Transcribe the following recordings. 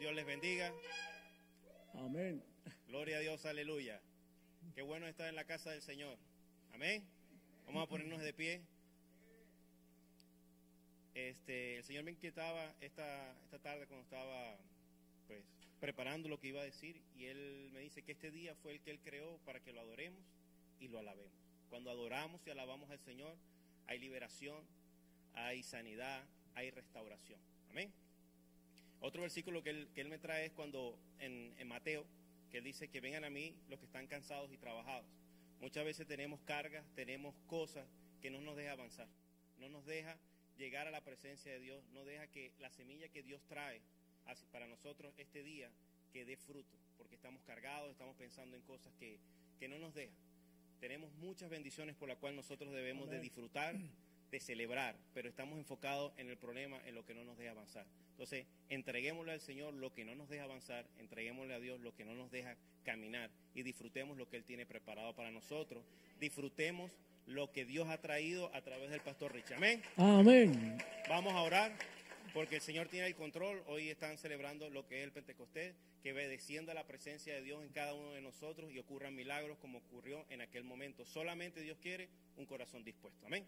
Dios les bendiga. Amén. Gloria a Dios, aleluya. Qué bueno estar en la casa del Señor. Amén. Vamos a ponernos de pie. Este, el Señor me inquietaba esta, esta tarde cuando estaba pues, preparando lo que iba a decir y Él me dice que este día fue el que Él creó para que lo adoremos y lo alabemos. Cuando adoramos y alabamos al Señor, hay liberación, hay sanidad, hay restauración. Amén. Otro versículo que él, que él me trae es cuando en, en Mateo, que él dice que vengan a mí los que están cansados y trabajados. Muchas veces tenemos cargas, tenemos cosas que no nos deja avanzar, no nos deja llegar a la presencia de Dios, no deja que la semilla que Dios trae para nosotros este día que dé fruto, porque estamos cargados, estamos pensando en cosas que, que no nos dejan. Tenemos muchas bendiciones por las cuales nosotros debemos de Amén. disfrutar, de celebrar, pero estamos enfocados en el problema, en lo que no nos deja avanzar. Entonces, entreguémosle al Señor lo que no nos deja avanzar, entreguémosle a Dios lo que no nos deja caminar y disfrutemos lo que Él tiene preparado para nosotros. Disfrutemos lo que Dios ha traído a través del pastor Rich. Amén. Amén. Vamos a orar porque el Señor tiene el control. Hoy están celebrando lo que es el Pentecostés, que descienda la presencia de Dios en cada uno de nosotros y ocurran milagros como ocurrió en aquel momento. Solamente Dios quiere un corazón dispuesto. Amén.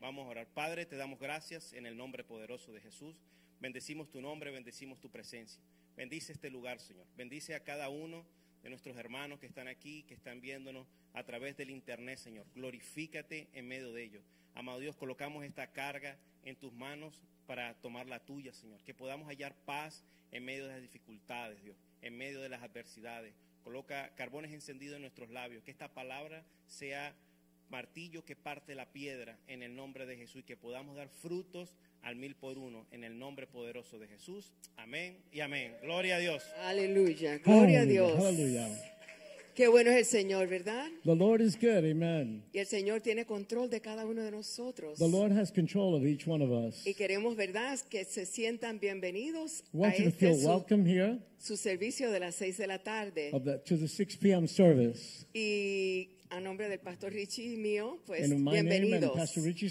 Vamos a orar. Padre, te damos gracias en el nombre poderoso de Jesús. Bendecimos tu nombre, bendecimos tu presencia. Bendice este lugar, Señor. Bendice a cada uno de nuestros hermanos que están aquí, que están viéndonos a través del internet, Señor. Glorifícate en medio de ellos. Amado Dios, colocamos esta carga en tus manos para tomar la tuya, Señor. Que podamos hallar paz en medio de las dificultades, Dios, en medio de las adversidades. Coloca carbones encendidos en nuestros labios. Que esta palabra sea martillo que parte la piedra en el nombre de Jesús y que podamos dar frutos al mil por uno en el nombre poderoso de Jesús. Amén y amén. Gloria a Dios. Aleluya, gloria a Dios. Hallelujah. Qué bueno es el Señor, ¿verdad? The Lord is good. Amen. Y el Señor tiene control de cada uno de nosotros. The Lord has control of each one of us. Y queremos, ¿verdad?, que se sientan bienvenidos We a you to este feel su, welcome here su servicio de las seis de la tarde. of the, to the 6 p.m. service. Y a nombre del pastor Richie y mío, pues And bienvenidos.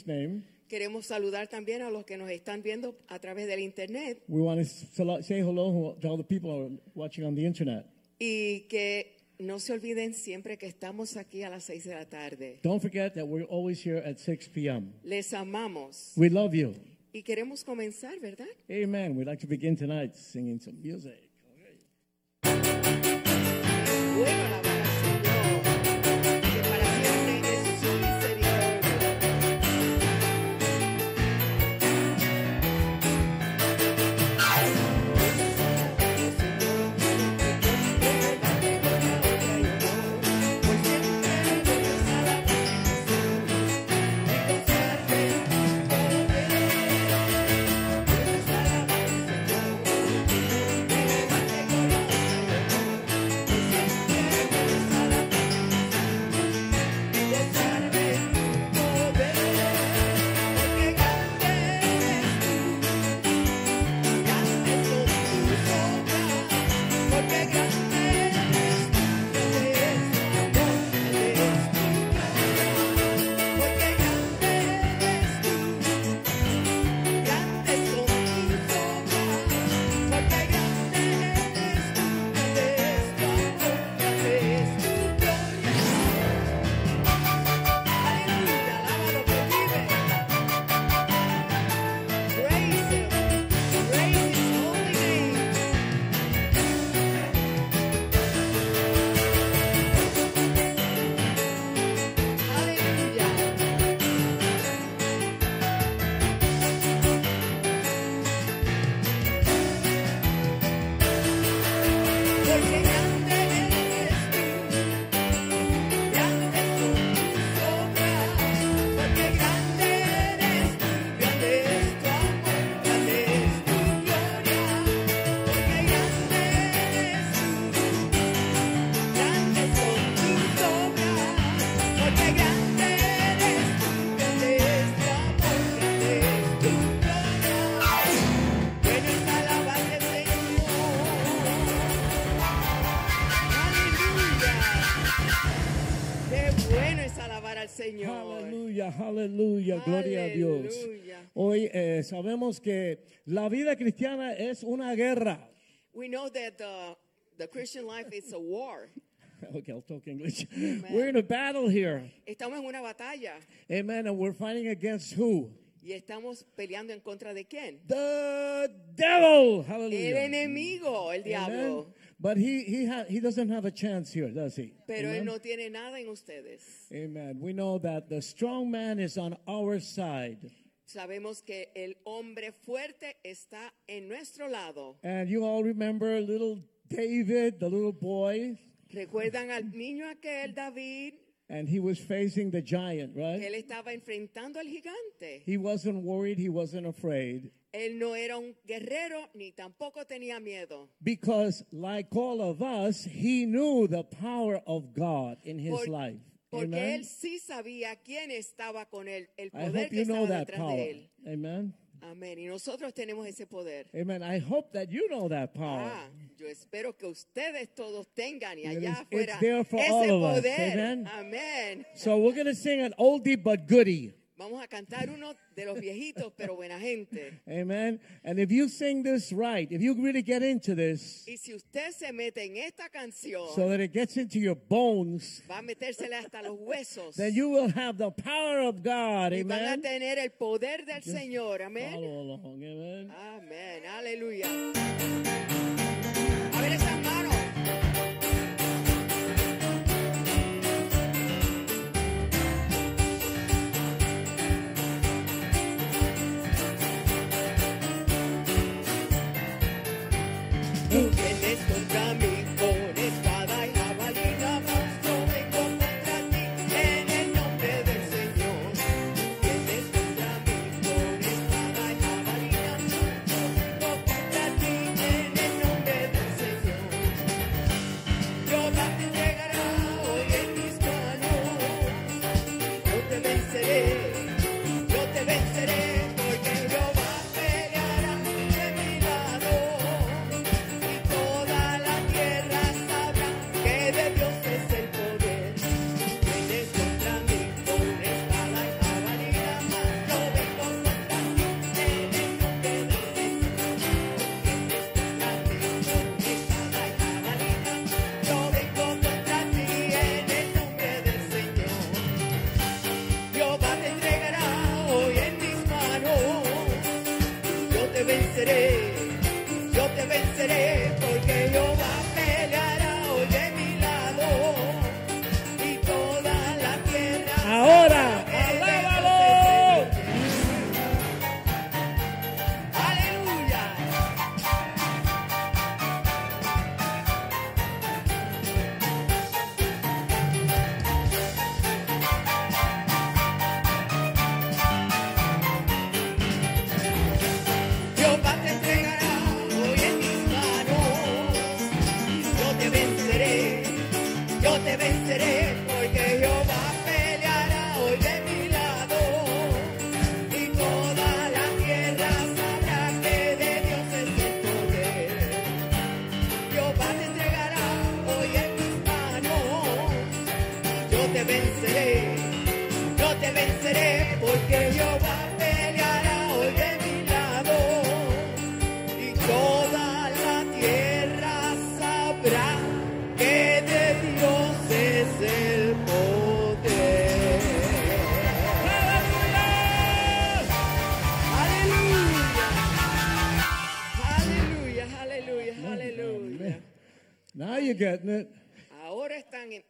Name, Queremos saludar también a los que nos están viendo a través del internet we want to say hello to all the people who are watching on the internet. y que no se olviden siempre que estamos aquí a las seis de la tarde. Don't forget that we're always here at 6 p.m. Les amamos We love you. y queremos comenzar, ¿verdad? Amen. We'd like to begin tonight singing some music. Sabemos que la vida cristiana es una guerra. We know that the, the Christian life is a war. Okay, I'll talk English. We're in a battle here. Estamos en una batalla Amen. And we're fighting against who? y estamos peleando en contra de quién? The devil. El Hallelujah. enemigo, el Amen. But he he ha- he doesn't have a chance here, does he? Pero él Amen. no tiene nada en ustedes. Amen. We know that the strong man is on our side. Sabemos que el hombre fuerte está en nuestro lado. And you all remember little David, the little boy, ¿Recuerdan al niño aquel, David? and he was facing the giant, right? Él estaba enfrentando al gigante. He wasn't worried, he wasn't afraid. Él no era un guerrero ni tampoco tenía miedo. Because, like all of us, he knew the power of God in his Por- life. Porque Amen. él sí sabía quién estaba con él, el poder que estaba detrás power. de él. Amen. Amén. Y nosotros tenemos ese poder. Amen. I hope that you know that power. Ah, yo espero que ustedes todos tengan y allá afuera ese all of us. poder. Amen. Amén. So we're going to sing an oldie but goodie. Vamos a cantar uno de los viejitos, pero buena gente. Amen. And if you sing this right, if you really get into this, Y si usted se mete en esta canción, so that it gets into your bones, va a hasta los huesos. then you will have the power of God. y van a Amen. tener el poder del Señor. Amén. Follow along. Amen. Amén. Aleluya.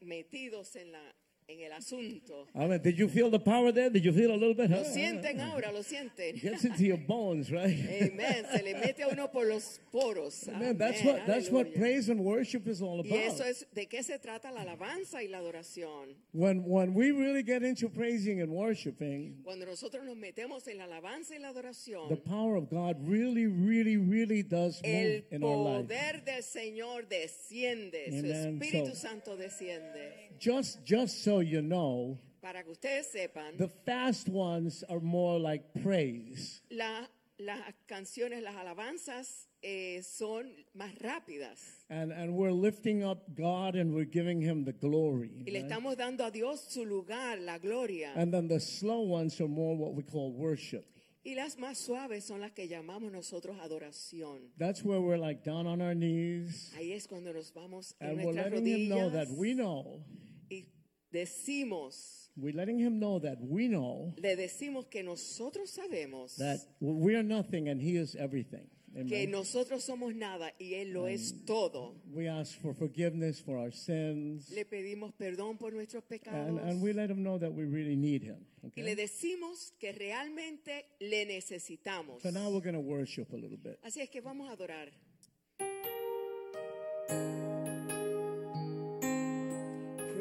Metidos en la en el asunto. Did you feel the power there? Did you feel a little bit? Lo sienten ahora, lo sienten. Gets into your bones, right? Amen. Se le mete a uno por los poros. Amen. That's what that's what praise and worship is all Y eso about. es de qué se trata la alabanza y la adoración. When when we really get into praising and worshiping, Cuando nosotros nos metemos en la alabanza y la the power of God really, really, really does move in our life. poder del Señor desciende, su Espíritu So- Santo desciende. Just just so you know, Para que ustedes sepan, the fast ones are more like praise. la las canciones, las alabanzas eh, son más rápidas. And, and we're lifting up God and we're giving him the glory. Y le right? estamos dando a Dios su lugar, la gloria. And then the slow ones are more what we call worship. Y las más suaves son las que llamamos nosotros adoración. That's where we're like down on our knees Ahí es cuando nos vamos en and we're letting him know that we know, y decimos, we're letting him know that we know le decimos que nosotros sabemos that we are nothing and he is everything. que Amen. nosotros somos nada y Él lo es todo. We ask for forgiveness for our sins Le pedimos perdón por nuestros and, pecados and we let him know that we really need him. y le Okay? decimos que realmente le necesitamos. So now we're going to worship a little bit. Así es que vamos a adorar.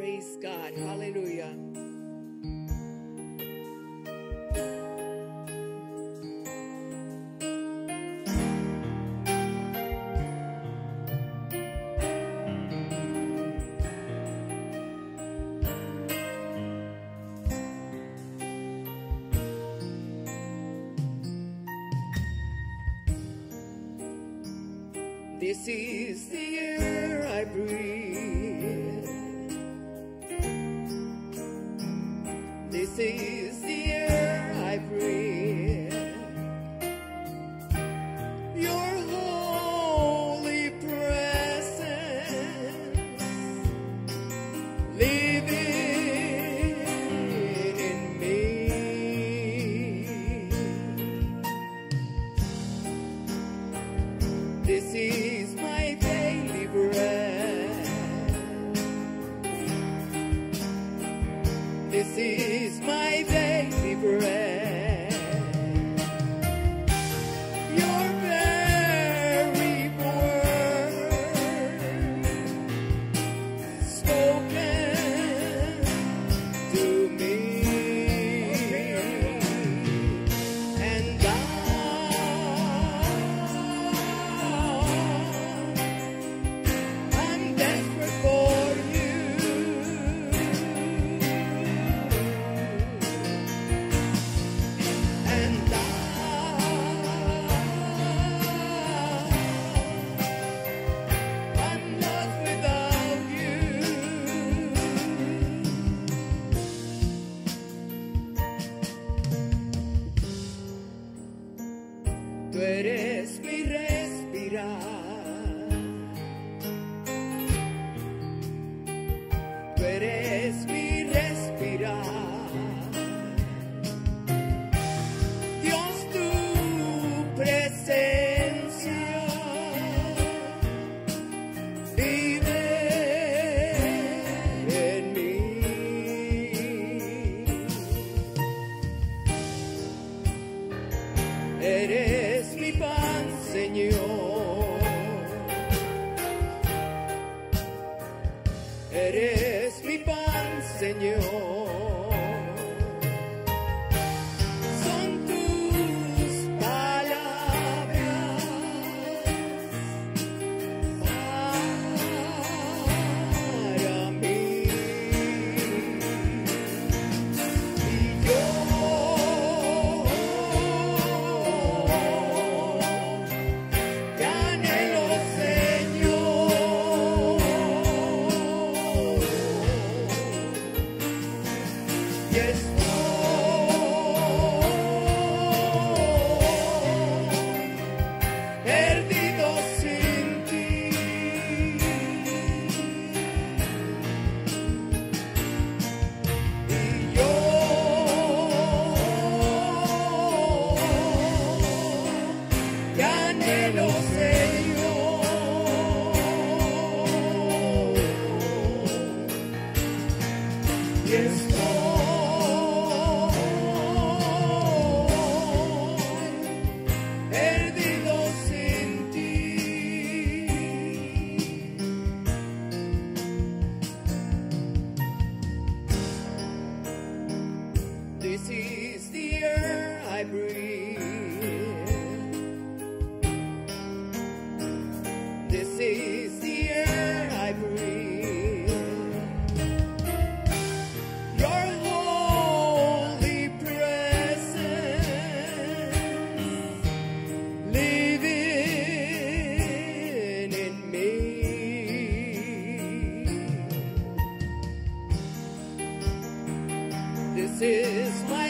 Praise God. Hallelujah. This is the this is my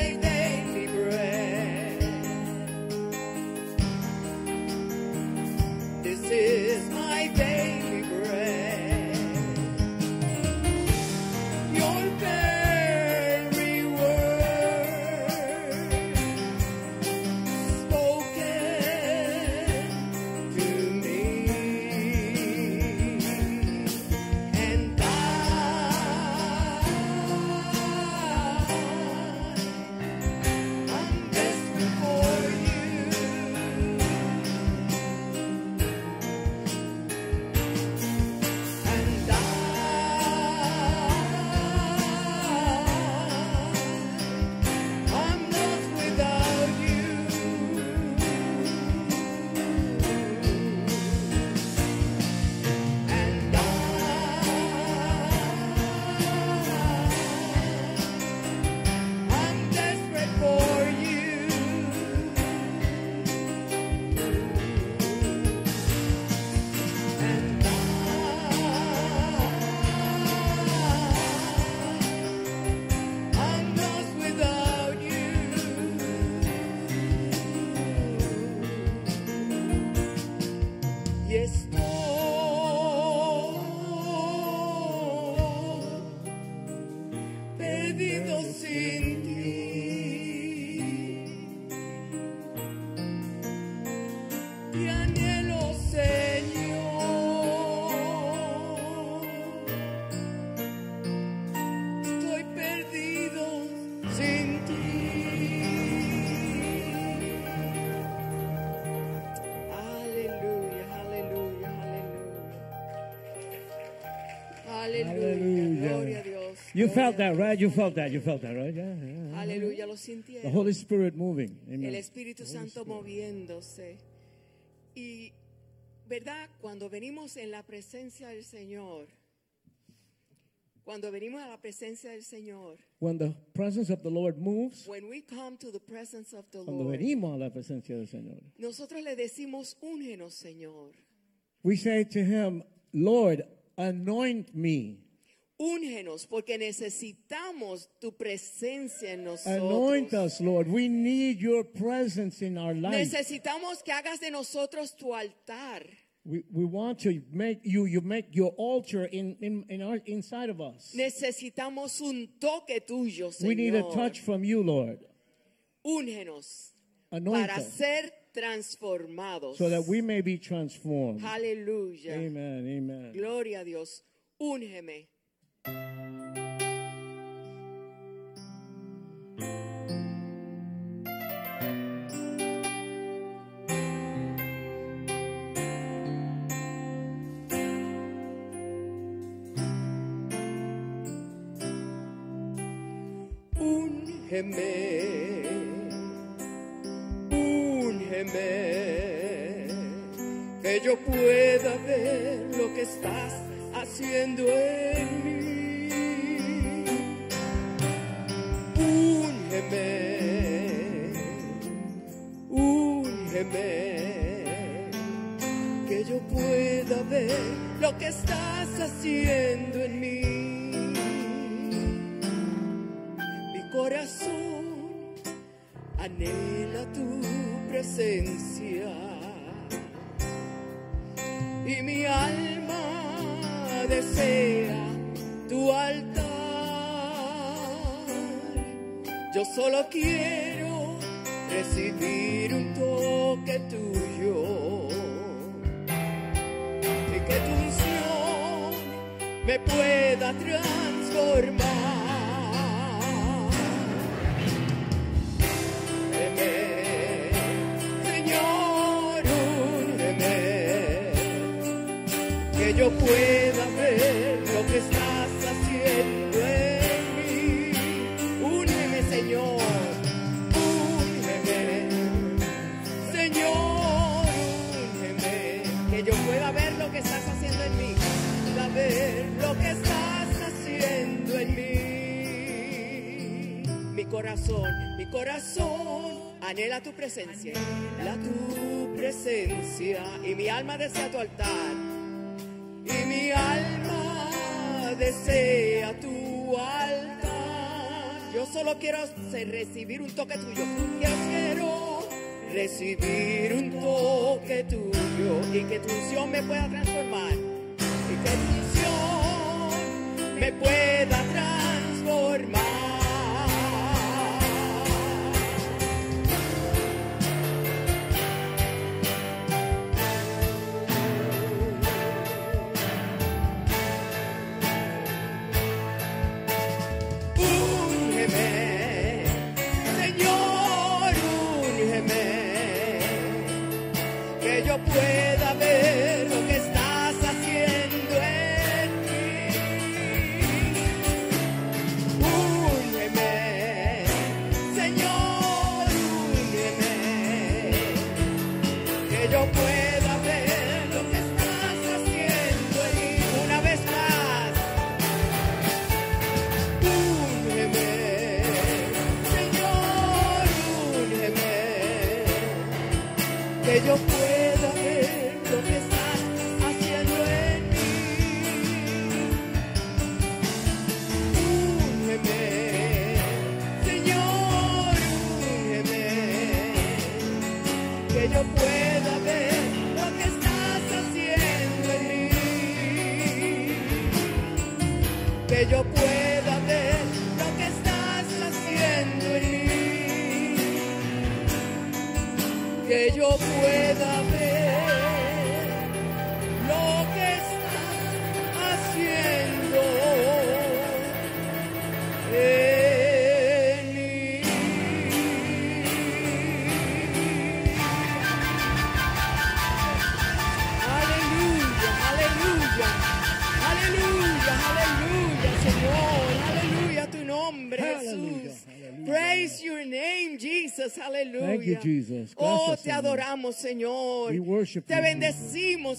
You felt that, right? You felt that. You felt that, right? Yeah. yeah, yeah. Aleluya, lo The. Holy Spirit moving. El Amen. Espíritu Santo moviéndose. Y, ¿verdad? Cuando venimos en la presencia del Señor, cuando venimos a la presencia del Señor, When the presence of the Lord moves, when we come to the presence of the cuando Lord, venimos a la presencia del Señor, nosotros le decimos, úngenos, Señor. we say to Him, Lord, anoint me. Úngenos, porque necesitamos tu presencia en Anoint nosotros. us, Lord. We need your presence in our life. Necesitamos que hagas de nosotros tu altar. We, we want to make you, you make your altar in, in, in our, inside of us. Necesitamos un toque tuyo, Señor. We need a touch from you, Lord. Úngenos Anoint para us ser transformados. so that we may be transformed. Aleluya. Amen, amen. Gloria a Dios. Úngeme. Úngeme, úngeme, que yo pueda ver lo que estás haciendo en mí. Que yo pueda ver lo que estás haciendo pueda transformar. Anhela tu presencia y mi alma desea tu altar y mi alma desea tu altar. Yo solo quiero recibir un toque tuyo. Yo quiero recibir un toque tuyo y que tu unción me pueda que yo puedo.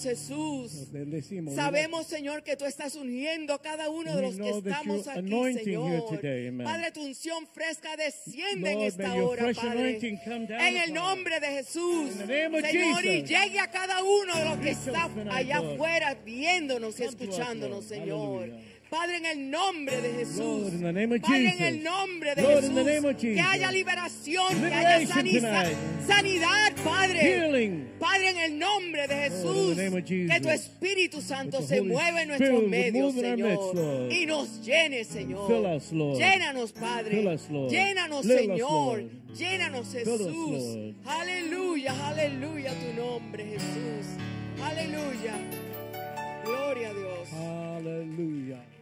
Bendecimos, Jesús. Bendecimos. Sabemos, Señor, que tú estás ungiendo a cada uno de los que estamos aquí, Señor. Padre, tu unción fresca desciende en esta hora, Padre. En el nombre de Jesús. Señor, y llegue a cada uno de los que está allá afuera viéndonos y escuchándonos. Señor. Padre, en el nombre de Jesús. Padre, en el nombre de Jesús. Que haya liberación, que haya tonight. sanidad, Padre. Padre, en el nombre de Jesús, que tu Espíritu Santo se mueva en nuestros medios, Señor, y nos llene, Señor. Llénanos, Padre. Llénanos, Señor. Llénanos, Jesús. Aleluya, aleluya tu nombre, Jesús. Aleluya. Gloria a Dios. Hallelujah.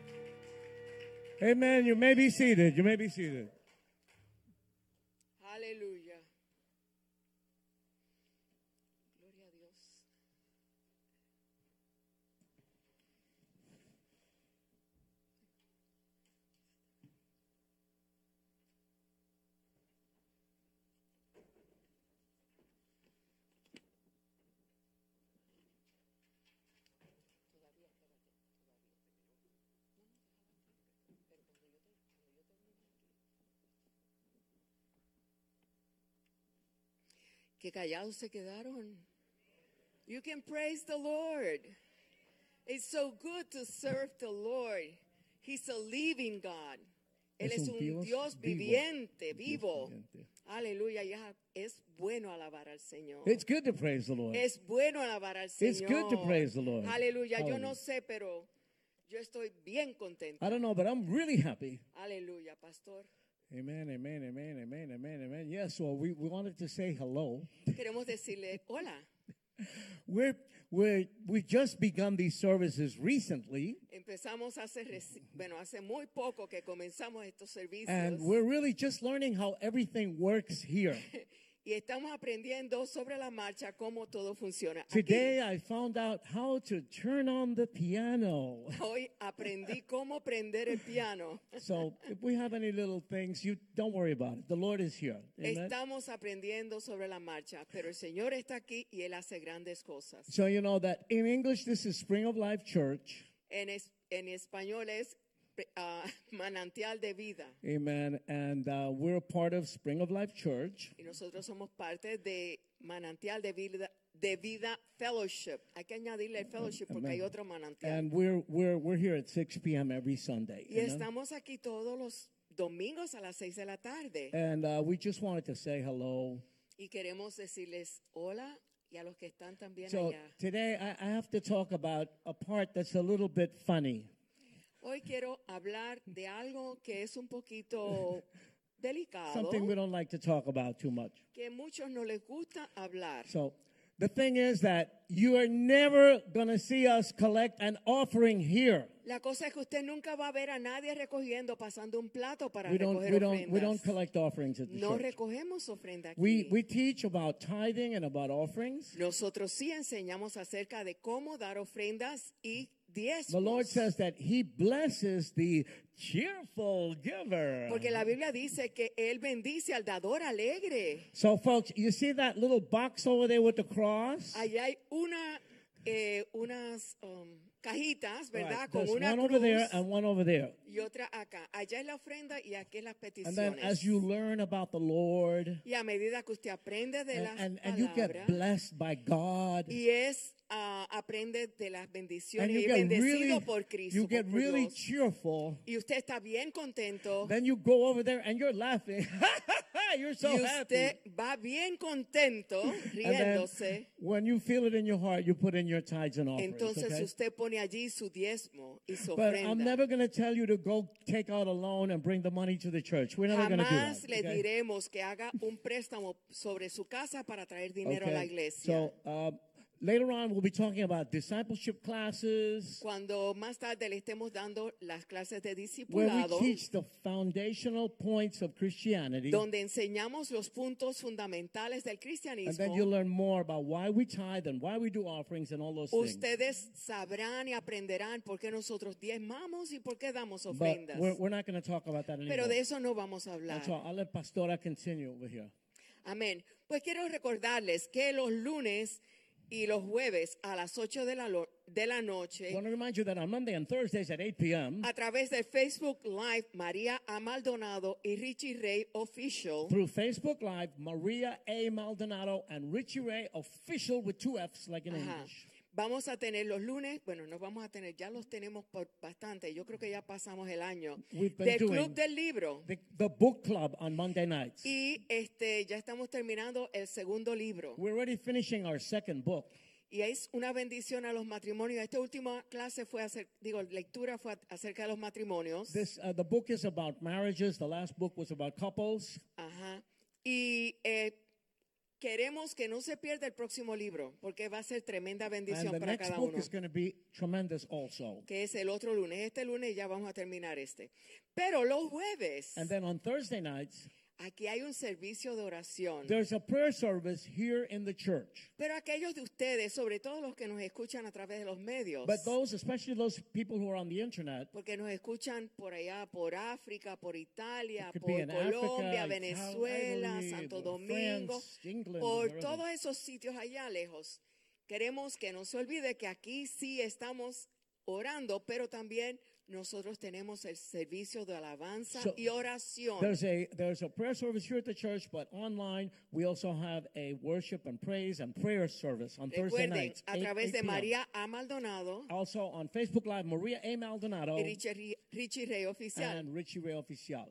Amen. You may be seated. You may be seated. Aleluya. Gloria a Dios. Que callados se quedaron. You can praise the Lord. It's so good to serve the Lord. He's a living God. Él Es un Dios Dios, viviente, vivo. viviente. Aleluya, ya es bueno alabar al Señor. It's good to praise the Lord. Es bueno alabar al Señor. It's good to praise the Lord. Aleluya, yo no sé, pero yo estoy bien contento. I don't know, but I'm really happy. Aleluya, pastor. Amen, amen, amen, amen, amen, amen. Yes, well, we, we wanted to say hello. Queremos decirle hola. We're, we're, we've just begun these services recently, Empezamos hace, bueno, hace muy poco que comenzamos estos servicios. and we're really just learning how everything works here. y estamos aprendiendo sobre la marcha cómo todo funciona. Aquí, Today, I found out how to turn on the piano. hoy aprendí cómo prender el piano. So, if we have any little things, you don't worry about it. The Lord is here. Amen. Estamos aprendiendo sobre la marcha, pero el Señor está aquí y Él hace grandes cosas. So, you know that in English, this is Spring of Life Church. En, es- en español es ah, manantial de vida. Amen. And uh, we're a part of Spring of Life Church. Y nosotros somos parte de manantial de vida, de vida fellowship. Hay que añadirle el fellowship porque hay otro manantial. And we're, we're, we're here at 6 p.m. every Sunday. Y amen. estamos aquí todos los domingos a las seis de la tarde. And uh, we just wanted to say hello. Y queremos decirles hola y a los que están también So allá. today I, I have to talk about a part that's a little bit funny. Hoy quiero hablar de algo que es un poquito delicado, Something we don't like to talk about too much. que muchos no les gusta hablar. So the thing is that you are never going to see us collect an offering here. La cosa es que usted nunca va a ver a nadie recogiendo, pasando un plato para We don't, recoger we don't, we don't ofrendas. collect offerings at the No church. recogemos ofrenda aquí. We, we teach about tithing and about offerings. Nosotros sí enseñamos acerca de cómo dar ofrendas y. The Lord says that He blesses the cheerful giver. Porque la Biblia dice que Él bendice al dador alegre. So, folks, you see that little box over there with the cross? Allá hay una, eh, unas um, cajitas, ¿verdad? Right, Con There's una one over there and one over there. y otra acá. Allá es la ofrenda y aquí es las And then as you learn about the Lord y a medida que usted aprende de and, las and, and you get blessed by God, y es ah, aprende de las and bendiciones you y get bendecido really, por Cristo. you get por really Dios. cheerful, y usted está bien contento. then you go over there and you're laughing. hey, you're so y happy. usted va bien contento, riéndose. when you feel it in your heart, you put in your tithes and offerings. Entonces okay? usted pone allí su diezmo y su But I'm never going to tell you to go take out a loan and bring the money to the church. We're never going to do Jamás that. le okay? diremos que haga un préstamo sobre su casa para traer dinero a la iglesia. So uh, later on, we'll be talking about discipleship classes Cuando más tarde le estemos dando las clases de where we discipulado, teach the foundational points of Christianity. donde enseñamos los puntos fundamentales del And then cristianismo, you'll learn more about why we tithe and why we do offerings and all those things. ustedes sabrán y aprenderán por qué nosotros diezmamos y por qué damos But ofrendas. we're, we're not going to talk about that anymore. Pero de eso no vamos a hablar. I'll let Pastora continue over here. Amén. Pues quiero recordarles que los lunes y los jueves a las 8 de la, de la I noche, want to remind you that on Monday and Thursdays at 8 p.m., a través de Facebook Live, María A. Maldonado y Richie Ray Official, through Facebook Live, Maria A. Maldonado and Richie Ray, official with two F's like in. English. Vamos a tener los lunes, bueno, nos vamos a tener, ya los tenemos por bastante, yo creo que ya pasamos el año, del Club del Libro. The, the book club on Monday nights. Y este, ya estamos terminando el segundo libro. We're already finishing our second book. Y es una bendición a los matrimonios. Esta última clase fue, hacer, digo, lectura fue acerca de los matrimonios. This uh, the book is about marriages. The last book was about couples. Ajá. Y eh, queremos que no se pierda el próximo libro, porque va a ser tremenda And bendición the para next cada book uno. is going to be tremendous also. Que es el otro lunes. Este lunes ya vamos a terminar este. Pero los jueves, And then on Thursday nights, aquí hay un servicio de oración. there's a prayer service here in the church. Pero aquellos de ustedes, sobre todo los que nos escuchan a través de los medios, But those, especially those people who are on the internet, porque nos escuchan por allá, por África, por Italia, por Colombia, Africa, Venezuela, Italy, Santo Domingo, France, England, por wherever. todos esos sitios allá lejos. Queremos que no se olvide que aquí sí estamos orando, pero también nosotros tenemos el servicio de alabanza So, y oración. there's a there's a prayer service here at the church, but online we also have a worship and praise and prayer service on Thursday nights. a 8 través 8 de María A. Maldonado Also on Facebook Live, Maria A. Maldonado y Richie, Richie Rey Oficial. and Richie Ray Oficial.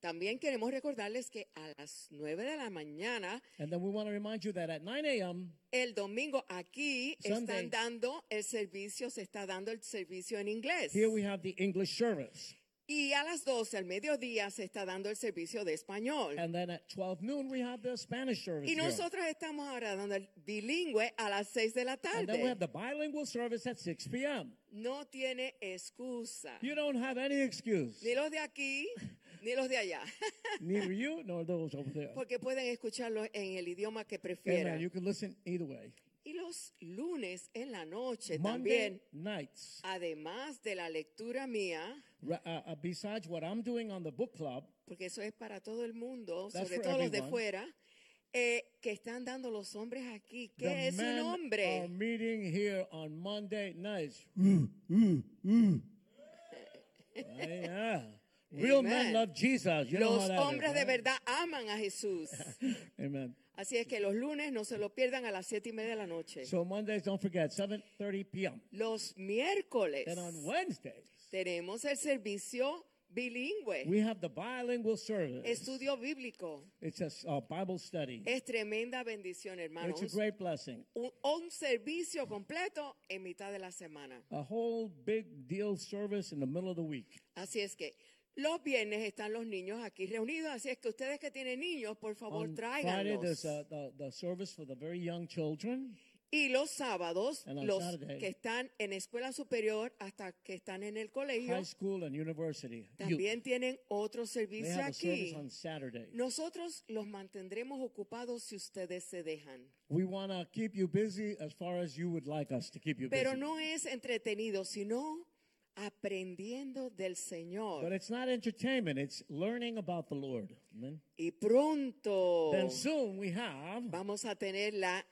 También queremos recordarles que a las 9 de la mañana And then we want to remind you that at 9 a.m. El domingo aquí Sunday. están dando el servicio, se está dando el servicio en inglés. here we have the English service. Y a las 12 al mediodía se está dando el servicio de español. And then at 12 noon we have the Spanish service. Y here. nosotros estamos ahora dando el bilingüe a las 6 de la And then we have tarde. the bilingual service at 6 p.m. No tiene excusa. You don't have any excuse. Ni los de aquí, ni los de allá. Neither you nor those over there. Porque pueden escucharlo en el idioma que Amen. prefieran. You can listen either way. Y los lunes en la noche Monday también, nights, además de la lectura mía, uh, uh, besides what I'm doing on the book club, porque eso es para todo el mundo, sobre for todo los de everyone. fuera, eh, que están dando los hombres aquí. ¿Qué the es un men are hombre? meeting here on Monday nights. Mm, mm, mm. yeah. Real men love Jesus. You know how Los that is, hombres de right? verdad aman a Jesús. Amen. Así es que los lunes no se lo pierdan a las siete y media de la noche. So Mondays, don't forget, 7.30 p.m. Los miércoles And on Wednesdays, tenemos el servicio bilingüe, we have the bilingual service. estudio bíblico. It's a a Bible study. Es tremenda bendición, It's a hermanos. great blessing. Un, un servicio completo en mitad de la semana. A whole big deal service in the middle of the week. Así es que los viernes están los niños aquí reunidos, así es que ustedes que tienen niños, por favor, On Friday, there's tráiganlos. uh, the, the service for the very young children. Y los sábados, And on los Saturday- que están en escuela superior hasta que están en el colegio, High school and university. Youth. también tienen otro They servicio have a service aquí. on Saturday. Nosotros los mantendremos ocupados si ustedes se dejan. We want to keep you busy as far as you would like us to keep you Pero busy. no es entretenido, sino aprendiendo del Señor. But it's not entertainment, it's learning about the Lord. Amen. Y pronto Then soon we have vamos a tener la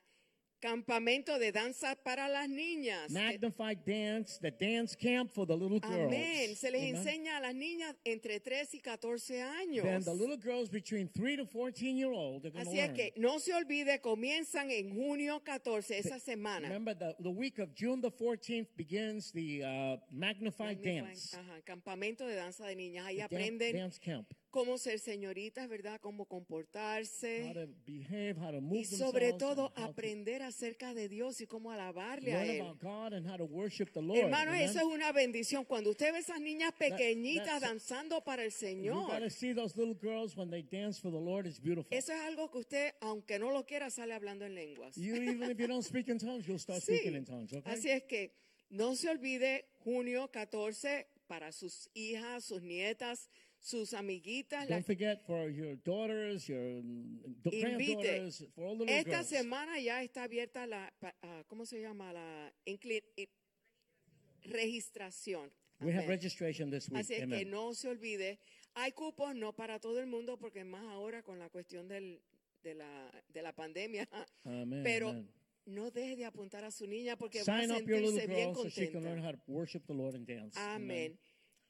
campamento de danza para las niñas. magnified dance, the dance camp for the little girls. Amén. Se les Amen. enseña a las niñas entre 3 y 14 años. Then the little girls between 3 to 14 year old are going to Así es learn. que no se olvide, comienzan en junio 14, esa semana. Remember, the, the week of June the 14th begins the uh, magnified dance. Ajá, campamento de danza de niñas. Ahí The aprenden dance camp. Cómo ser señoritas, ¿verdad? Cómo comportarse. how to behave, how to move Y sobre todo aprender acerca de Dios y cómo alabarle a Él. about God and how to worship the Lord. Hermano, amen? eso es una bendición. Cuando usted ve esas niñas pequeñitas that's- danzando para el Señor, eso es algo que usted, aunque no lo quiera, sale hablando en lenguas. You even if you don't speak in tongues, you'll start Sí. speaking in tongues. Okay. Así es que no se olvide junio 14 para sus hijas, sus nietas, sus amiguitas. Don't forget for your daughters, your granddaughters, for all the little Esta girls. semana ya está abierta la, ah, ¿cómo se llama? La i- registración. We have registration this week. Así es que no se olvide. Hay cupos no para todo el mundo porque más ahora con la cuestión del, de, la, de la pandemia. Amen, Pero amen. no deje de apuntar a su niña porque Sign va a up your sentirse little bien girl so she can learn contenta. how to worship the Lord and dance. Amén.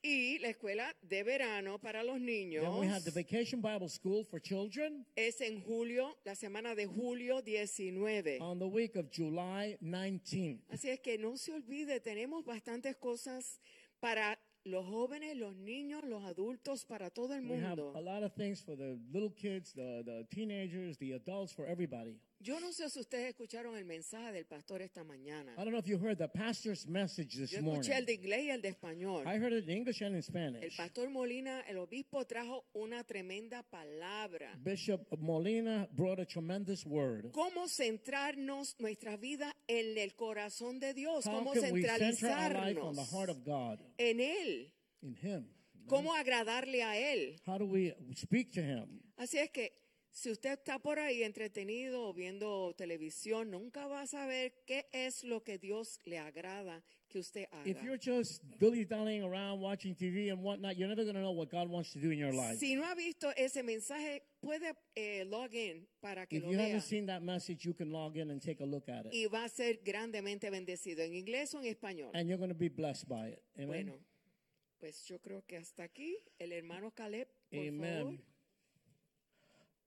Y la escuela de verano para los niños Then we have the Vacation Bible School for children es en julio, la semana de julio 19. on the week of July 19th. Así es que no se olvide, tenemos bastantes cosas para los jóvenes, los niños, los adultos, para todo el We have a mundo. lot of things for the little kids, the, the teenagers, the adults, for everybody. Yo no sé si ustedes escucharon el mensaje del pastor esta mañana. I don't know if you heard the pastor's message this Yo morning. escuché el de inglés y el de español. I heard it in English and in El Spanish. pastor Molina, el obispo, trajo una tremenda palabra. Bishop Molina brought a tremendous word. Cómo centrarnos nuestra vida en el corazón de Dios. How Cómo can we center our life on the centralizarnos heart of God, en Él. in Him? Cómo agradarle a Él. How do we speak to Him? Así es que si usted está por ahí entretenido viendo televisión, nunca va a saber qué es lo que Dios le agrada que usted If you're haga. just dilly dallying around watching TV and whatnot, you're never going to know what God wants to do in your life. Si no ha visto ese mensaje, puede eh, log in para que If lo you vea. haven't seen that message, you can log in and take a look at it. Y va a ser grandemente bendecido en inglés o en español. And you're going to be blessed by it. Amen. Bueno, pues yo creo que hasta aquí el hermano Caleb, por favor.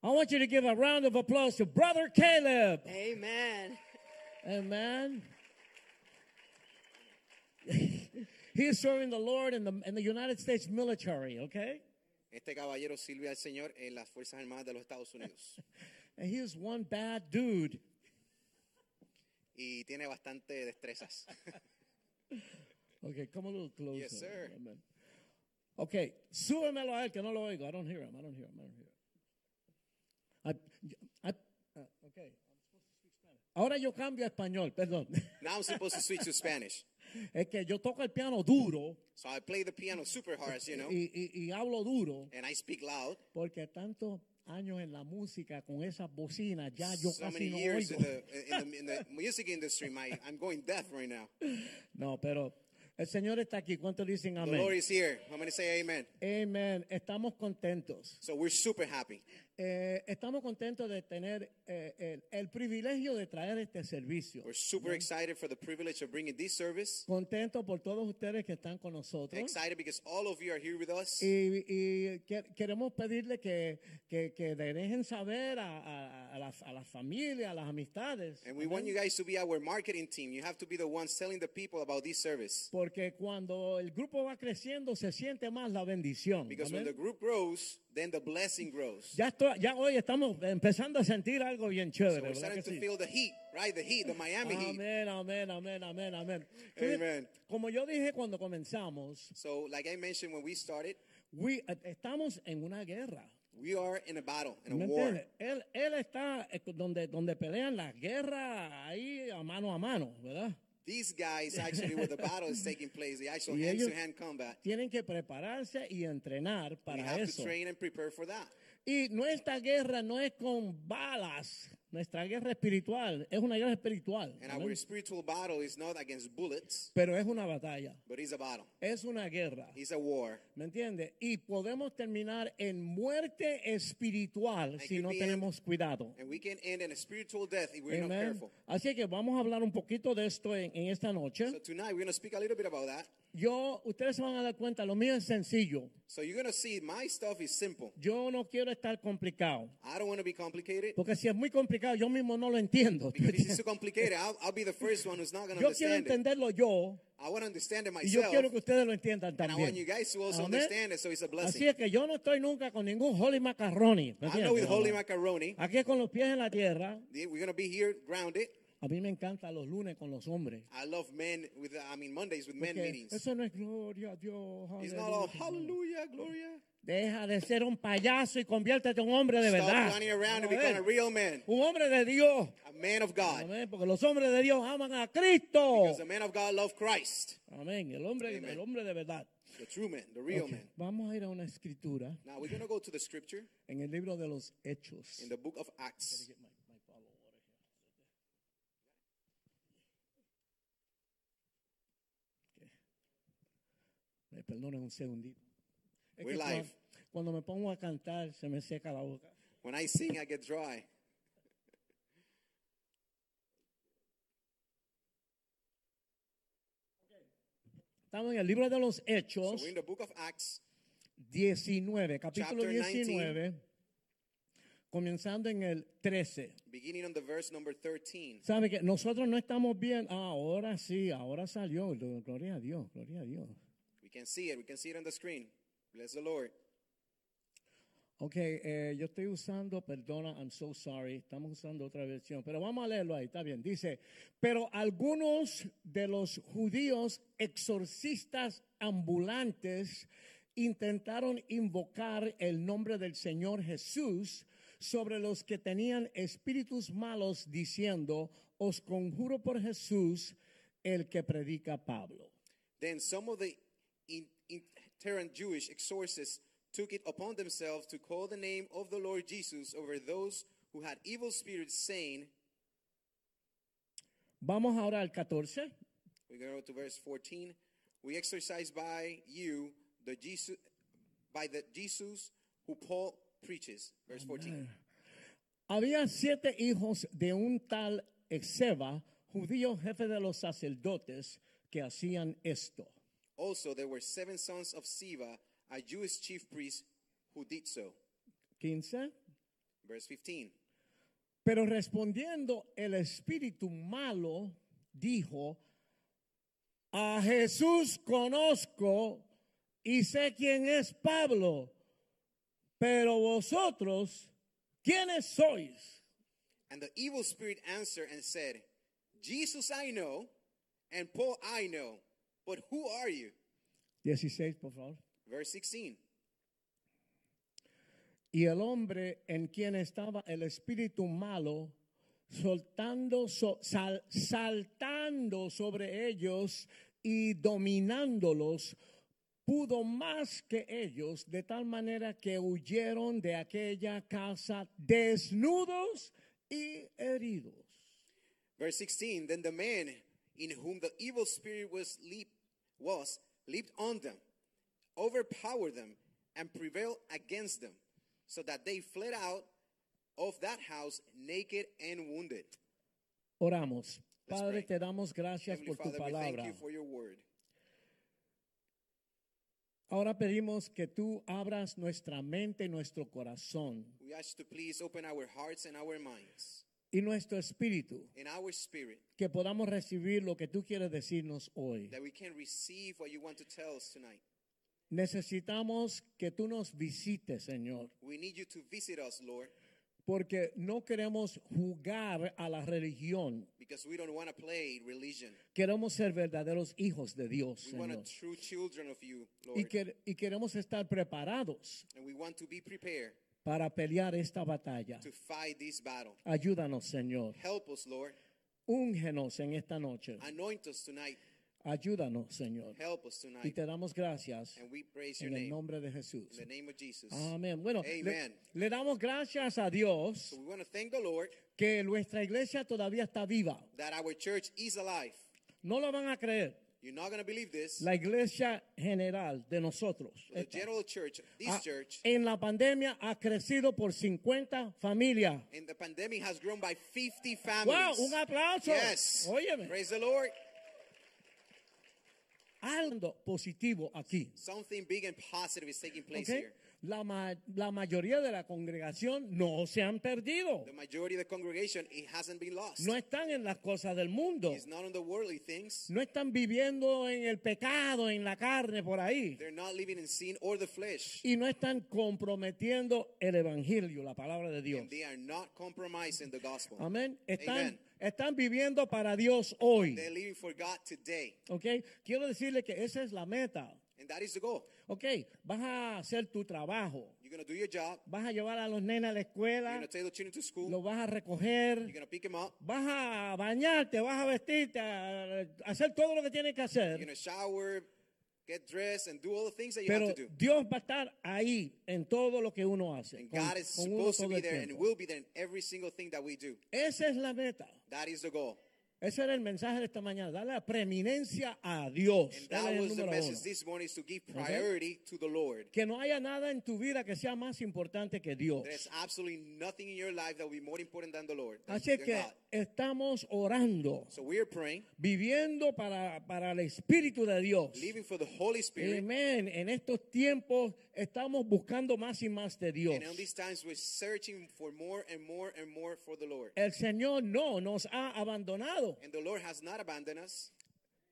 Amen. I want you to give a round of applause to Brother Caleb. Amen. Amen. he is serving the Lord in the, in the United States military, okay? Este caballero sirve al Señor en las Fuerzas Armadas de los Estados Unidos And he is one bad dude. y tiene bastante destrezas. Okay, come a little closer. Yes, sir. Amen. Okay, súbemelo a él que no lo oigo. I don't hear him. I don't hear him. I don't hear him. I, I, uh, okay. I'm supposed to speak Spanish. Ahora yo cambio a español, perdón. Now I'm supposed to switch to Spanish. es que yo toco el piano duro So I play the piano super hard, as you know, y, y, y hablo duro and I speak loud. porque tantos años en la música con esas bocinas ya yo So casi many no years oigo. in the, in, the, in the music industry, my, I'm going deaf right now. No, pero el Señor está aquí. ¿Cuántos dicen The Lord amén? is here. Going to say amen. Amen. Estamos contentos. So we're super happy. Eh, estamos contentos de tener eh, el, el privilegio de traer este servicio. We're super excited for the privilege of bringing this service. Contentos por todos ustedes que están con nosotros. Excited because all of you are here with us. Y, y que- queremos pedirle que, que, que dejen saber a, a, a las, a las familias, a las amistades. And we want you guys to be our marketing team. You have to be the ones telling the people about this service. Porque cuando el grupo va creciendo se siente más la bendición. Because when Amén. the group grows, then the blessing grows. Ya, estoy- ya hoy estamos empezando a sentir algo bien So chévere. we're ¿verdad starting to sí? feel the heat, right? The heat, the Miami heat. Amén, amén, amén, amén, amén. Amen. Como yo dije cuando comenzamos, So, like I mentioned when we started, we- eh, estamos en una guerra. we are in a battle, in ¿Me a war. Él, él está eh, donde, donde pelean las guerras ahí a mano a mano, ¿verdad? These guys actually, where the battle is taking place, the actual hand-to-hand combat. Tienen que prepararse y entrenar We para have to eso. train and prepare for that. Y nuestra guerra no es con balas, nuestra guerra espiritual es una guerra espiritual. And our spiritual battle is not against bullets, Pero es una batalla, but it's a battle. es una guerra. It's a war. ¿Me entiendes? Y podemos terminar en muerte espiritual It si could no be tenemos cuidado. And we can end in a spiritual death if we're not Amen. careful. Así que vamos a hablar un poquito de esto en, en esta noche. So tonight we're going to speak a little bit about that. Yo, ustedes se van a dar cuenta, lo mío es sencillo. So you're to see my stuff is simple. Yo no quiero estar complicado. I don't want to be complicated. Porque si es muy complicado, yo mismo no lo entiendo. Because if it's too complicated, I'll, I'll be the first one who's not going to Yo quiero it. entenderlo yo I want to understand it y yo myself. quiero que ustedes lo entiendan And I want you también. guys to also understand it, so it's a Así blessing. es que yo no estoy nunca con ningún holy macaroni. ¿me I'm not with holy macaroni. Aquí con los pies en la tierra. We're to be here grounded. A mí me encantan los lunes con los hombres. I love men with, I mean, Mondays with men Porque meetings. eso no es gloria a Dios. It's not all hallelujah, gloria. Deja de ser un payaso y conviértete en un hombre de Stop verdad. running around and Vamos a become a real man, Un hombre de Dios. a man of God. Amén. Porque los hombres de Dios aman a Cristo. Because the man of God love Christ, Amén. El hombre, Amen. el hombre de verdad. the true man, the real Ok, man. Vamos a ir a una escritura Now we're going to go to the scripture en el libro de los Hechos. in the book of Acts. Perdonen un segundito. Es We're que live. cuan- Cuando me pongo a cantar se me seca la boca. When I sing, I get dry. Estamos en el libro de los So Hechos we're in the book of Acts, 19, capítulo Chapter 19, comenzando en el 13. beginning on the verse number 13. ¿Sabe que nosotros no estamos bien? Ah, ahora sí, ahora salió. Gloria a Dios, gloria a Dios. Can see it. We can see it on the screen. Bless the Lord. Ok, eh, yo estoy usando, perdona, I'm so sorry, estamos usando otra versión, pero vamos a leerlo ahí, está bien. Dice, pero algunos de los judíos exorcistas ambulantes intentaron invocar el nombre del Señor Jesús sobre los que tenían espíritus malos diciendo, os conjuro por Jesús el que predica Pablo. Then some of the itinerant Jewish exorcists took it upon themselves to call the name of the Lord Jesus over those who had evil spirits, saying, Vamos ahora al 14. we go to verse 14. We exorcise by you the Jesus, by the Jesus who Paul preaches. Verse 14. Había siete hijos de un tal Exeba, judío jefe de los sacerdotes, que hacían esto. Also, there were seven sons of Siva, a Jewish chief priest, who did so. 15. Verse 15. Pero respondiendo el espíritu malo, dijo, a Jesús conozco y sé quién es Pablo, pero vosotros, ¿quiénes sois? And the evil spirit answered and said, Jesus I know, and Paul I know, but who are you? 16, por favor. Verse 16. Y el hombre en quien estaba el espíritu malo, soltando, so- sal- saltando sobre ellos y dominándolos, pudo más que ellos, de tal manera que huyeron de aquella casa desnudos y heridos. Verse 16. Then the man in whom the evil spirit was leap was leaped on them, overpowered them, and prevailed against them, so that they fled out of that house naked and wounded. Oramos. Padre, te damos gracias Heavenly por tu Father, we thank palabra. you for your word. Ahora pedimos que tú abras nuestra mente y nuestro corazón We ask to please open our hearts and our minds y nuestro espíritu, and our spirit que podamos recibir lo que tú quieres decirnos hoy. that we can receive what you want to tell us tonight. Necesitamos que tú nos visites, Señor, We need you to visit us, Lord, porque no queremos jugar a la religión. because we don't want to play religion. Queremos ser verdaderos hijos de Dios, We want Señor. to true children of you, Lord. Y, que- y queremos estar preparados And we want to be prepared para pelear esta batalla. to fight this battle. Ayúdanos, Señor. Help us, Lord. Úngenos en esta noche. Anoint us tonight. Ayúdanos, Señor. Help us Y tonight. te damos gracias And we praise your en el name. nombre de Jesús. In the name of Jesus. Amén. Bueno, le, Amen. le damos gracias a Dios So we want to thank the Lord que nuestra iglesia todavía está viva. that our church is alive. No lo van a creer. You're not going to believe this. La iglesia general de nosotros The esta, general church, this ha- church, en la pandemia ha crecido por 50 familias. in the pandemic has grown by 50 ¡Wow! families. Un aplauso. Yes. Óyeme. Praise the Lord. algo positivo aquí. Something big and positive is taking place ¿ok? here. La, ma- la mayoría de la congregación no se han perdido. The majority of the congregation, it hasn't been lost. No están en las cosas del mundo. It's not on the worldly things. No están viviendo en el pecado, en la carne, por ahí. They're not living in sin or the flesh. Y no están comprometiendo el evangelio, la palabra de Dios. And they are not compromising the gospel. Amén. Están, Amen. están viviendo para Dios hoy. For God today. ¿Ok? Quiero decirle que esa es la meta. And that is the goal. ¿Ok? Vas a hacer tu trabajo. You're to do your job. Vas a llevar a los nenes a la You're escuela. going to take the children to school. Los vas a You're recoger. going to pick them up. Vas a bañarte, vas a vestirte, a hacer todo lo que tienes que You're hacer. to shower, get dressed, and do all the things that you Pero have to do. Dios va a estar ahí en todo lo que uno hace. And con- God is supposed to be there and will be there in every single thing that we do. Esa es la meta. That is the goal. Ese era el mensaje de esta mañana. Darle la preeminencia a Dios. And Él that es el was the número message uno. this morning is to give priority to the Lord. Que no haya nada en tu vida que sea más importante que Dios. There's absolutely nothing in your life that will be more important than the Lord. than- Así than que God. Estamos orando, So we are praying, viviendo para, para el Espíritu de Dios. living for the Holy Spirit. Amén. En estos tiempos estamos buscando más y más de Dios. And these times, we're searching for more and more and more for the Lord. El Señor no nos ha abandonado. And the Lord has not abandoned us.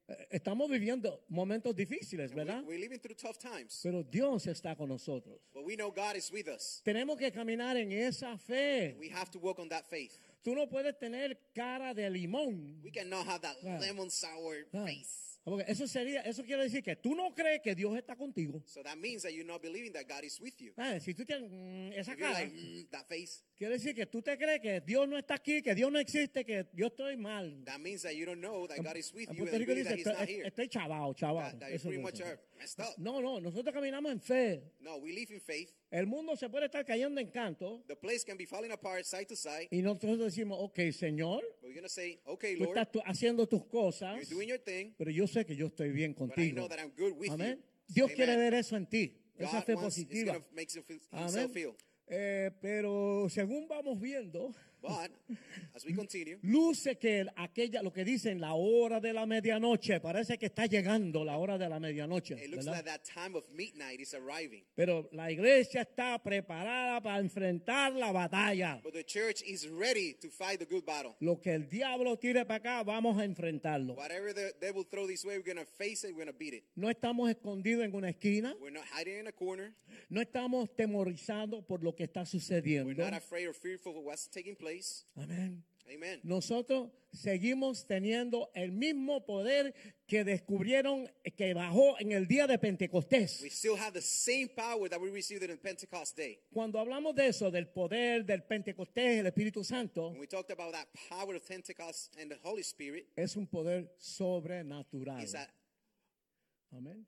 Eh, Estamos viviendo momentos difíciles, We- ¿verdad? We're living through tough times. Pero Dios está con nosotros. But we know God is with us. Tenemos que caminar en esa fe. We have to walk on that faith. Tú no puedes tener cara de limón. We cannot have that Claro. lemon sour Ah, face. Porque eso sería, eso quiere decir que tú no crees que Dios está contigo. So that means that you're not believing that God is with you. Ah, Si tú tienes mm, esa If cara, like, "Mm, that face, quiere decir que tú te crees que Dios no está aquí, que Dios no existe, que yo estoy mal. that means that you don't know that God is with En you and dice, that He's not here. estoy chavao, chavao. That, that pretty much messed up. No, no, nosotros caminamos en fe. No, we live in faith. El mundo se puede estar cayendo en canto The place can be falling apart side to side. y nosotros decimos, ok, Señor, we're to say, okay, tú Lord, estás tú haciendo tus you're cosas, doing your thing, pero yo sé que yo estoy bien but I contigo. know that I'm good with Amén. you. Dios Amen. quiere ver eso en ti, esa God fe wants, He's positiva. to make him feel, Amén. himself feel. Eh, pero según vamos viendo, But as we continue, luce que el- aquella, lo que dicen, la hora de la medianoche, parece que está llegando la hora de la medianoche. it looks like that time of midnight is arriving. Pero la iglesia está preparada para enfrentar la batalla. But the church is ready to fight the good battle. Lo que el diablo tire para acá, vamos a enfrentarlo. Whatever the devil throw this way, we're going to face it, we're going to beat it. No estamos escondidos en una esquina, We're not hiding in a corner. no estamos temorizados por lo que está We're sucediendo. not afraid or fearful of what's taking place. Amén. Amen. Nosotros seguimos teniendo el mismo poder que descubrieron que bajó en el día de Pentecostés. We still have the same power that we received in Pentecost Day. Cuando hablamos de eso, del poder del Pentecostés, el Espíritu Santo, When we talked about that power of Pentecost and the Holy Spirit, es un poder sobrenatural. Amén.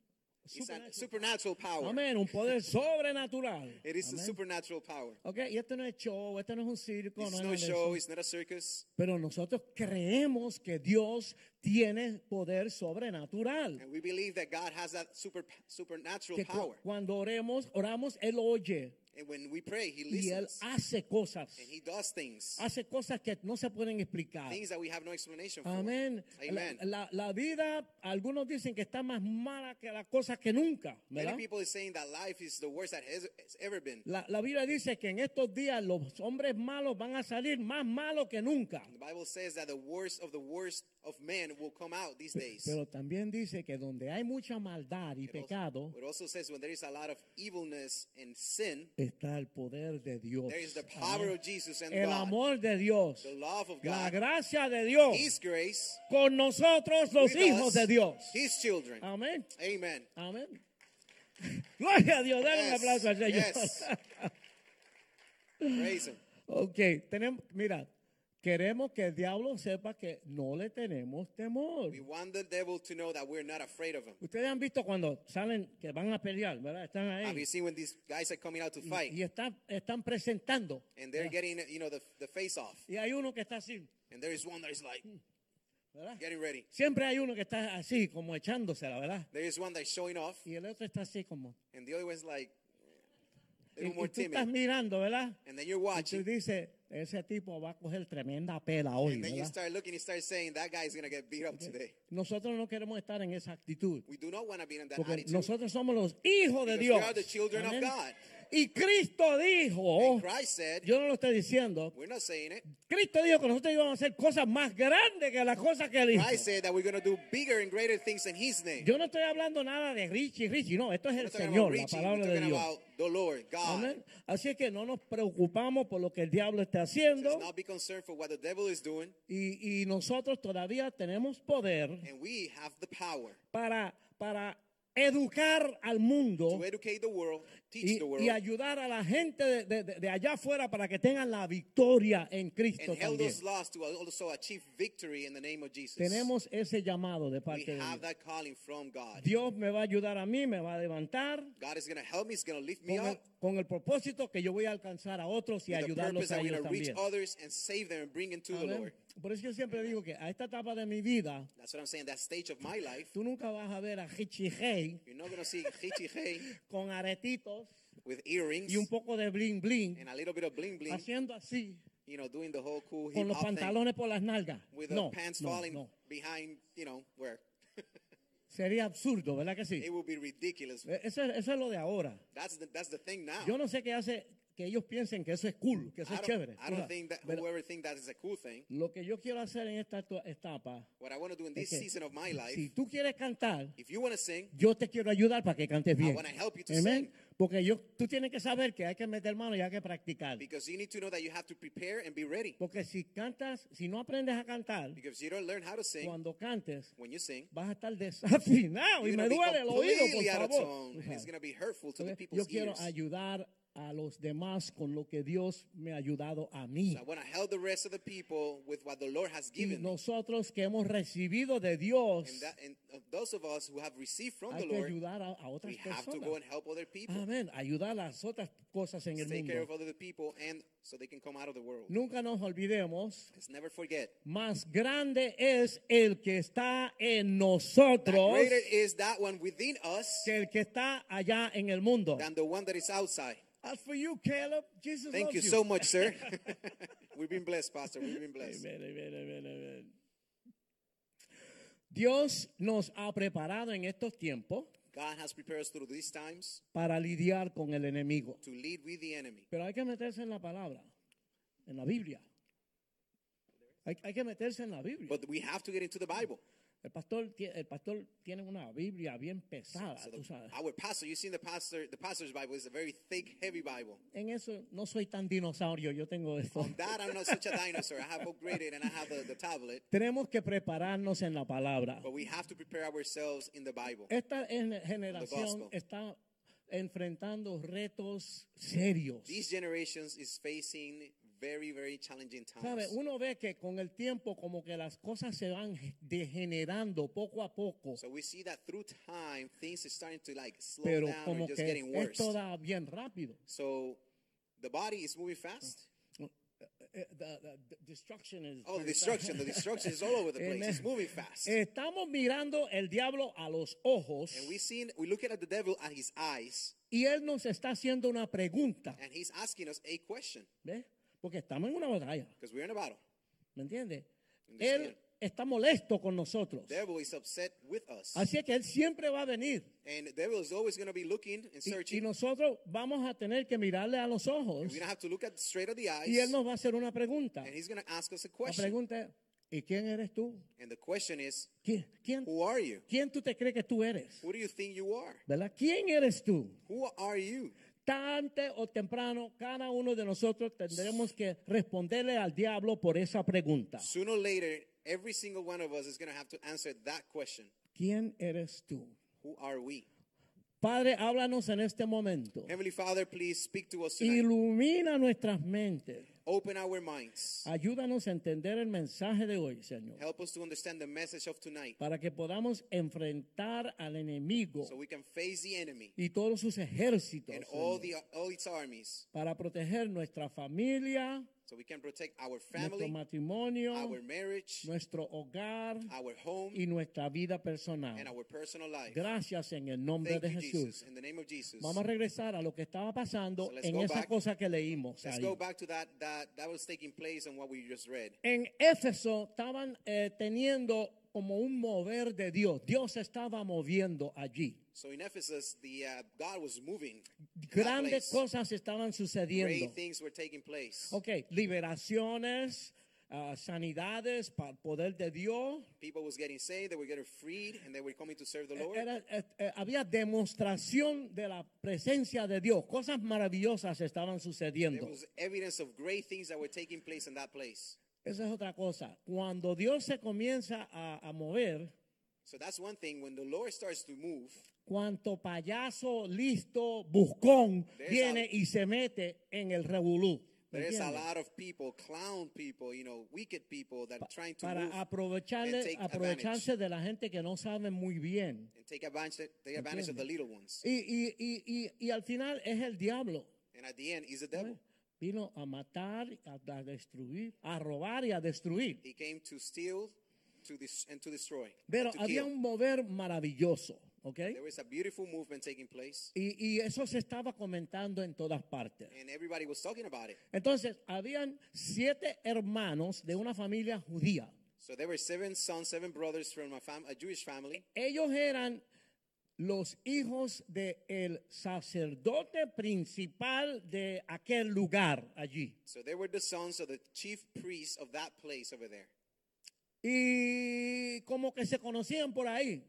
A Supernatural. supernatural power. Amén, un poder sobrenatural. It is a Amén. supernatural power. Ok, y esto no es show, esto no es un circo, It's no no show, it's not a circus. Pero nosotros creemos que Dios tiene poder sobrenatural. And we believe that God has that super supernatural Que power. cuando oremos, oramos, Él oye And when we pray, He y Él listens. hace cosas. And He does things. Hace cosas que no se pueden explicar. Things that we have no explanation for. Amén. Amen. La, la- la vida, algunos dicen que está más mala que las cosas que nunca, ¿verdad? Many people are saying that life is the worst that has, has ever been. La, la Biblia dice que en estos días los hombres malos van a salir más malos que nunca. The Bible says that the worst of the worst of men will come out these days. Pero también dice que donde hay mucha maldad y It also- pecado, It also says when there is a lot of evilness and sin, está el poder de Dios. there is the power Amén. of Jesus and El God. amor de Dios. The love of La God. gracia de Dios. His grace. Con nosotros los hijos us, de Dios. His children. Amén. Amen. Amén. Gloria a Dios. Dale un Yes, aplauso al Señor. yes. Praise Him. ok, tenemos, mira, queremos que el diablo sepa que no le tenemos temor. We want the devil to know that we're not afraid of him. Ustedes han visto cuando salen que van a pelear, ¿verdad? Están Have ahí you seen when these guys are coming out to y, fight y están, están presentando. and they're ¿verdad? getting, you know, the, the face off? Y hay uno que está así, And there is one that is like ¿verdad? getting ready. Siempre hay uno que está así, como echándosela, ¿verdad? There is one that's showing off, Y el otro está así como. and the other one's like a Y, tú estás mirando, ¿verdad? And then you're Y tú watching, dices, ese tipo va a coger tremenda pela hoy. And then you start looking, you start saying that guy's going to get beat up today. Nosotros no queremos estar en esa actitud. We do not want to be in that Porque attitude. nosotros somos los hijos de Because we Dios. are the children of. God. Y Cristo dijo, said, yo no lo estoy diciendo. Cristo dijo que nosotros íbamos a hacer cosas más grandes que las cosas que él hizo. Christ said that we're going to do bigger and greater things in His name. Yo no estoy hablando nada de Richie, Richie, no, esto es el Señor, about la palabra de Dios. Lord. Amén. Así que no nos preocupamos por lo que el diablo Let's haciendo y, y nosotros todavía tenemos poder And we have the power para, para educar al mundo y, the world, y ayudar a la gente de, de- de- de allá afuera para que tengan la victoria en Cristo también. Tenemos ese llamado de we parte de have Dios. Dios me va a ayudar a mí, me va a levantar me. Con el, con el propósito que yo voy a alcanzar a otros y with ayudarlos a ellos también. Por eso yo siempre digo que a esta etapa de mi vida, life, tú nunca vas a ver a Richie Hey con aretitos with earrings y un poco de bling bling and a little bit of bling bling, haciendo así you know, doing the whole cool con los hop thing pantalones por las nalgas. with the No, pants no, falling no. behind, you know, where Sería absurdo, ¿verdad que sí? it will be ridiculous. Eh, Eso, es- eso es lo de ahora. That's the, that's the thing now. Yo no sé qué hace que ellos piensen que eso es cool, que eso I es don't, chévere. I tú don't sabes. think that Pero whoever think that is a cool thing. lo que yo quiero hacer en esta etapa What I want to do in es this que season of my life, si tú quieres cantar, if you want to sing, yo te quiero ayudar para que cantes bien. wanna help you to Amén. sing. Porque yo, tú tienes que saber que hay que meter mano y hay que practicar. because you need to know that you have to prepare and be ready. Porque si cantas, si no aprendes a cantar, Because if you don't learn how to sing, cuando cantes, when you sing, vas a estar desafinado y me duele el oído, por favor. it's going to be hurtful to the Entonces, Yo people's quiero ears. ayudar a los demás con lo que Dios me ha ayudado a mí. So I want to help the rest of the people with what the Lord has given nosotros que hemos recibido de Dios, And, that, and of those of us who have received from the hay que Lord, ayudar a, a otras we have to personas. go and help other people. Amén. Ayudar a las otras cosas en el Take care of mundo. other people and so they can come out of the world. Nunca nos olvidemos, Let's never forget. más grande es el que está en That nosotros greater is that one within us que el que está allá en el mundo. than the one that is outside. As for you, Caleb, Jesus Thank loves you so much, sir. We've been blessed, Pastor. We've been blessed. Amen, amen, amen, amen. Dios nos ha preparado en estos tiempos God has prepared us through these times para lidiar con el enemigo. to lead with the enemy. Pero hay que meterse en la palabra, en la Biblia. Hay, hay que meterse en la Biblia. But we have to get into the Bible. El pastor, el pastor tiene una Biblia bien pesada, So the- tú sabes. our pastor, you seen the pastor, the pastor's Bible is a very thick, heavy Bible. En eso no soy tan dinosaurio, yo tengo esto. On that, I'm not such a dinosaur. I have upgraded and I have the, the tablet. Tenemos que prepararnos en la palabra. But we have to prepare ourselves in the Bible. Esta en- generación está enfrentando retos serios. These generations is facing very, very challenging ¿Sabe? times. Uno ve que con el tiempo como que las cosas se van degenerando poco a poco, So we see that through time, things are starting to like slow pero down or como just que getting worse. esto da bien rápido. So the body is moving fast. Eh, the- the- the destruction is Oh, the destruction. The destruction is all over the place. It's moving fast. Estamos mirando el diablo a los ojos And we seen we looking at the devil at his eyes, y él nos está haciendo una pregunta, and he's asking us a question. Porque estamos en una batalla, because we're in a battle. ¿me entiendes? Él está molesto con nosotros. Devil is upset with us, Así es que él siempre va a venir. and the devil is always going to be looking and Y, y searching. nosotros vamos a tener que mirarle a los ojos We're have to look at straight at the eyes, y él nos va a hacer una pregunta. and he's going to ask us a La question. pregunta es, ¿y quién eres tú? And the question is, ¿Quién, quién, who are you? quién tú te crees que tú eres? Who do you think you are? ¿Verdad? ¿Quién eres tú? Who are you? Tarde o temprano, cada uno de nosotros tendremos que responderle al diablo por esa pregunta. Sooner or later, every single one of us is going to have to answer that question. ¿Quién eres tú? Who are we? Padre, háblanos en este momento. Heavenly Father, please speak to us tonight. Ilumina nuestras mentes. Open our minds. Ayúdanos a entender el mensaje de hoy, Señor. Help us to understand the message of tonight Para que podamos enfrentar al enemigo so we can face the enemy y todos sus ejércitos. and all, the, all its armies para proteger nuestra familia, So we can protect our nuestro family, matrimonio, our marriage, nuestro hogar our home, y nuestra vida personal. and our personal life. Gracias en el nombre Thank de you, Jesús. Jesus. In the name of Jesus. Vamos a regresar a lo que estaba pasando So en go esa back. cosa que leímos. Let's ahí. go back to that, that that was taking place and what we just read. En Éfeso estaban eh, teniendo como un mover de Dios. Dios estaba moviendo allí. So in Ephesus, the uh, God was moving. in that Grandes place. cosas estaban sucediendo. Great things were taking place. Ok, liberaciones, ah, sanidades para poder de Dios. People was getting saved, they were getting freed, and they were coming to serve the Lord. Era- había demostración de la presencia de Dios. Cosas maravillosas estaban There sucediendo. was evidence of great things that were taking place in that place. Esa es otra cosa. Cuando Dios se comienza a, a mover, So that's one thing. When the Lord starts to move, cuanto payaso listo, buscón, viene a- y se mete en el revolú. ¿me there's a lot of people, clown people, you know, wicked people that are trying to Para move aprovecharle, and take aprovecharse de la gente que no sabe muy bien. and take advantage, take advantage of the little ones. Y, y, y, y, y al final es el diablo. And at the end, he's the devil. Vino a matar, a, a destruir, a robar y a destruir. He came to steal, to dis- and to destroy, Pero to había kill. un mover maravilloso, ¿ok? There was a beautiful movement taking place, Y, y eso se estaba comentando en todas partes. and everybody was talking about it. Entonces, habían siete hermanos de una familia judía. So there were seven sons, seven brothers from a, fam- a Jewish family. Ellos eran los hijos del sacerdote principal de aquel lugar allí. So they were the sons of the chief priest of that place over there. Y como que se conocían por ahí.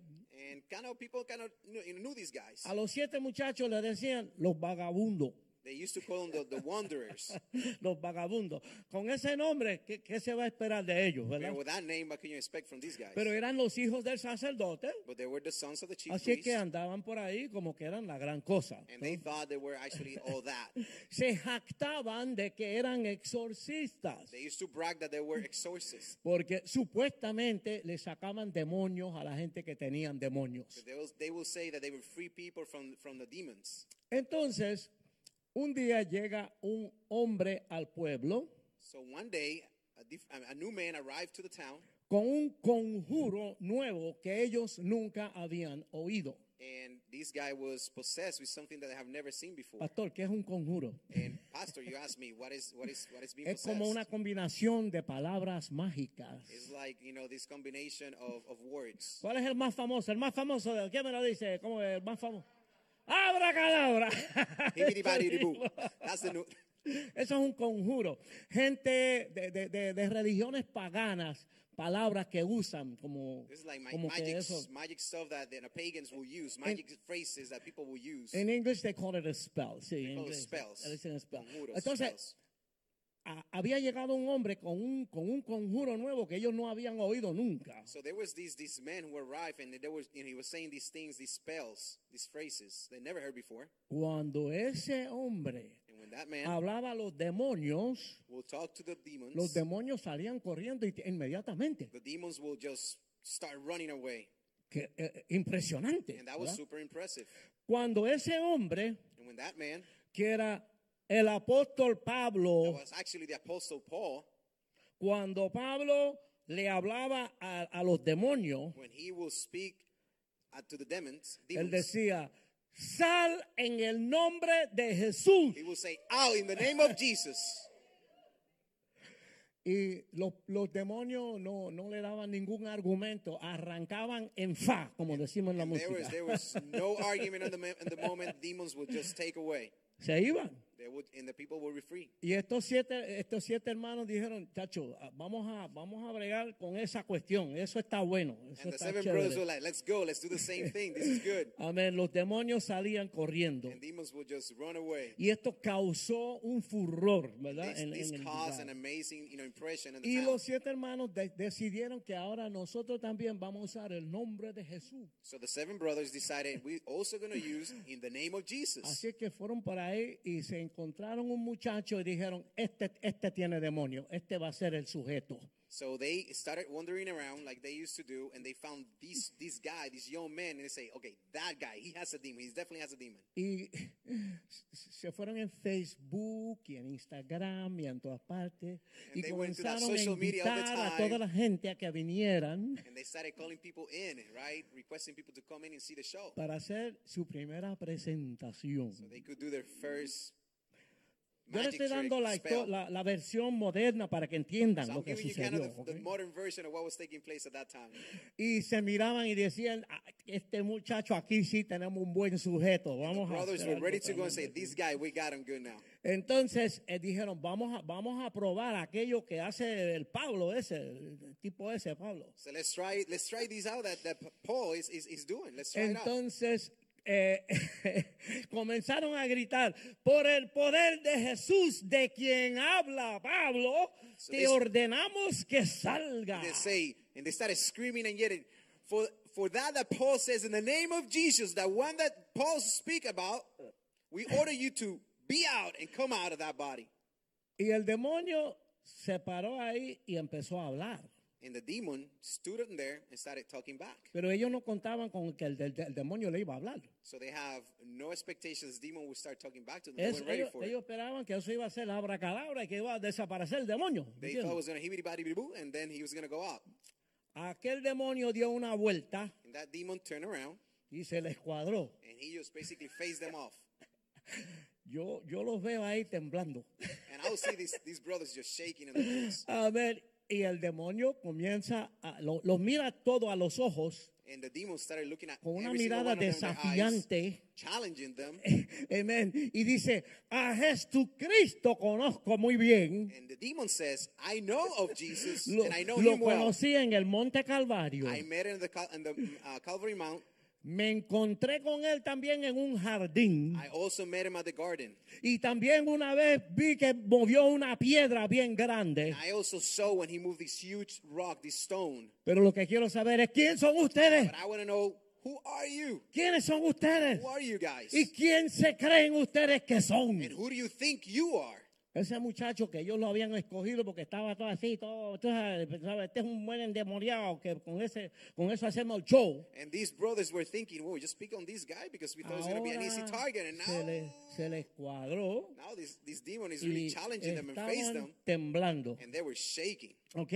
And kind of people kind of knew, knew these guys. A los siete muchachos le decían los vagabundos. They used to call them the, the wanderers. Los vagabundos. Con ese nombre, ¿qué, qué se va a esperar de ellos, verdad? With that name, what can you expect from these guys? Pero eran los hijos del sacerdote. But they were the sons of the chief Así priest. que andaban por ahí como que eran la gran cosa. And ¿no? they thought they were actually all that. Se jactaban de que eran exorcistas. They used to brag that they were exorcists. Porque supuestamente le sacaban demonios a la gente que tenían demonios. They will, they will say that they were free people from, from the demons. Entonces, un día llega un hombre al pueblo So one day, a, diff- a new man arrived to the town, con un conjuro nuevo que ellos nunca habían oído. and this guy was possessed with something that I have never seen before. Pastor, ¿qué es un conjuro? And pastor, you asked me what is what is what is being Es possessed. como una combinación de palabras mágicas. It's like you know this combination of, of words. ¿Cuál es el más famoso? El más famoso, ¿quién me lo dice? ¿Cómo es el más famoso? ¡Abracadabra! That's the new. Eso es un conjuro. Gente de, de- de- de religiones paganas, palabras que usan como, like my como que magic eso. magic stuff that the pagans will use, magic phrases that people will use. En English they call it a spell. Sí, en call it inglés. spells. spell. Entonces, spells. A- había llegado un hombre con un, con un conjuro nuevo que ellos no habían oído nunca. So there was these these men who arrived, and there was and he was saying these things, these spells, these phrases they never heard before. Cuando ese hombre And when that man hablaba a los demonios, will talk to the demons, los demonios salían corriendo inmediatamente. the demons will just start running away, Que, eh, impresionante. and that was super impressive. Cuando ese hombre, And when that man, que era el apóstol Pablo, was actually the apostle Paul, cuando Pablo le hablaba a, a los demonios, when he will speak uh, to the demons, él decía, sal en el nombre de Jesús. he will say, "Out in the name of Jesus." Y los, los demonios no, no le daban ningún argumento, arrancaban en fa, como decimos en la And there was música. there was no argument in the, mo- in the moment. Demons would just take away. Se iban. They would, and the people were free. Y estos siete, estos siete hermanos dijeron, chacho, ah, vamos a, vamos a bregar con esa cuestión. Eso está bueno. Eso And the está seven chévere. brothers were like, "Let's go. Let's do the same thing. This is good." Amén. Los demonios salían corriendo. And demons would just run away. Y esto causó un furor, ¿verdad? This, En- this en el caused lugar. an amazing, you know, impression in the Y town. los siete hermanos de- decidieron que ahora nosotros también vamos a usar el nombre de Jesús. So the seven brothers decided we also going to use in the name of Jesus. Así que fueron por ahí y se encontraron un muchacho y dijeron, este, este tiene demonio, este va a ser el sujeto. So they started wandering around like they used to do, and they found this this guy, this young man, and they say, okay, that guy, he has a demon. He definitely has a demon. Y se fueron en Facebook y en Instagram y en todas partes And y comenzaron a invitar a toda la gente a que vinieran And they started calling people in, right? Requesting people to come in and see the show. para hacer su primera presentación. So they could do their first Yo le estoy dando la, la, la versión moderna para que entiendan So lo que sucedió. Y se miraban y decían, "Ah, este muchacho aquí sí tenemos un buen sujeto. Vamos a Brothers hacer were algo ready to go and tremendo say, aquí". this guy, we got him good now. Entonces eh, dijeron, vamos a, vamos a probar aquello que hace el Pablo ese, el tipo ese, Pablo. So let's try, let's try these out that, that Paul is, is, is doing. Let's try it out. Entonces eh, comenzaron a gritar, por el poder de Jesús de quien habla Pablo, So te ordenamos que salga. They say, and they started screaming and yelling, for, for that that Paul says, in the name of Jesus, that one that Paul speak about, we order you to be out and come out of that body. Y el demonio se paró ahí y empezó a hablar. And the demon stood in there and started talking back. Pero ellos no contaban con que el, del- del demonio le iba a hablar. So they have no expectations the demon would start talking back to them. They Es- weren't ready ellos, for it. ellos esperaban que eso iba a ser abracadabra y que iba a desaparecer el demonio. They ¿entiendes? thought it was going to hibbity body boo, and then he was going to go out. Aquel demonio dio una vuelta And that demon turned around, y se les cuadró. and he just basically phased them off. Yo, yo los veo ahí temblando. And I would see these, these brothers just shaking in the boots. A ver, y el demonio comienza, a, lo- los mira todo a los ojos And the demon started looking at con una mirada desafiante. challenging them. Amén. Y dice, a Jesucristo conozco muy bien. And the demon says, I know of Jesus, Lo, and I know lo him well. conocí en el Monte Calvario. I met the, in the uh, Calvary Mount. Me encontré con él también en un jardín. I also met him at the garden. Y también una vez vi que movió una piedra bien grande. I also saw when he moved this huge rock, this stone. Pero lo que quiero saber es quién son ustedes. But I want to know, who are you? ¿Quiénes son ustedes? Who are you guys? ¿Y quién se creen ustedes que son? And who do you think you are? Ese muchacho que ellos lo habían escogido porque estaba todo así, todo, sabes, pensaba, este es un buen endemoniado que con ese, con eso hacemos el show. And these brothers were thinking, whoa, just pick on this guy because we thought it was going to be an easy Ahora target. And se, now, le, se les cuadró now this, this demon is really challenging them and face them. temblando. And they were shaking. ¿Ok?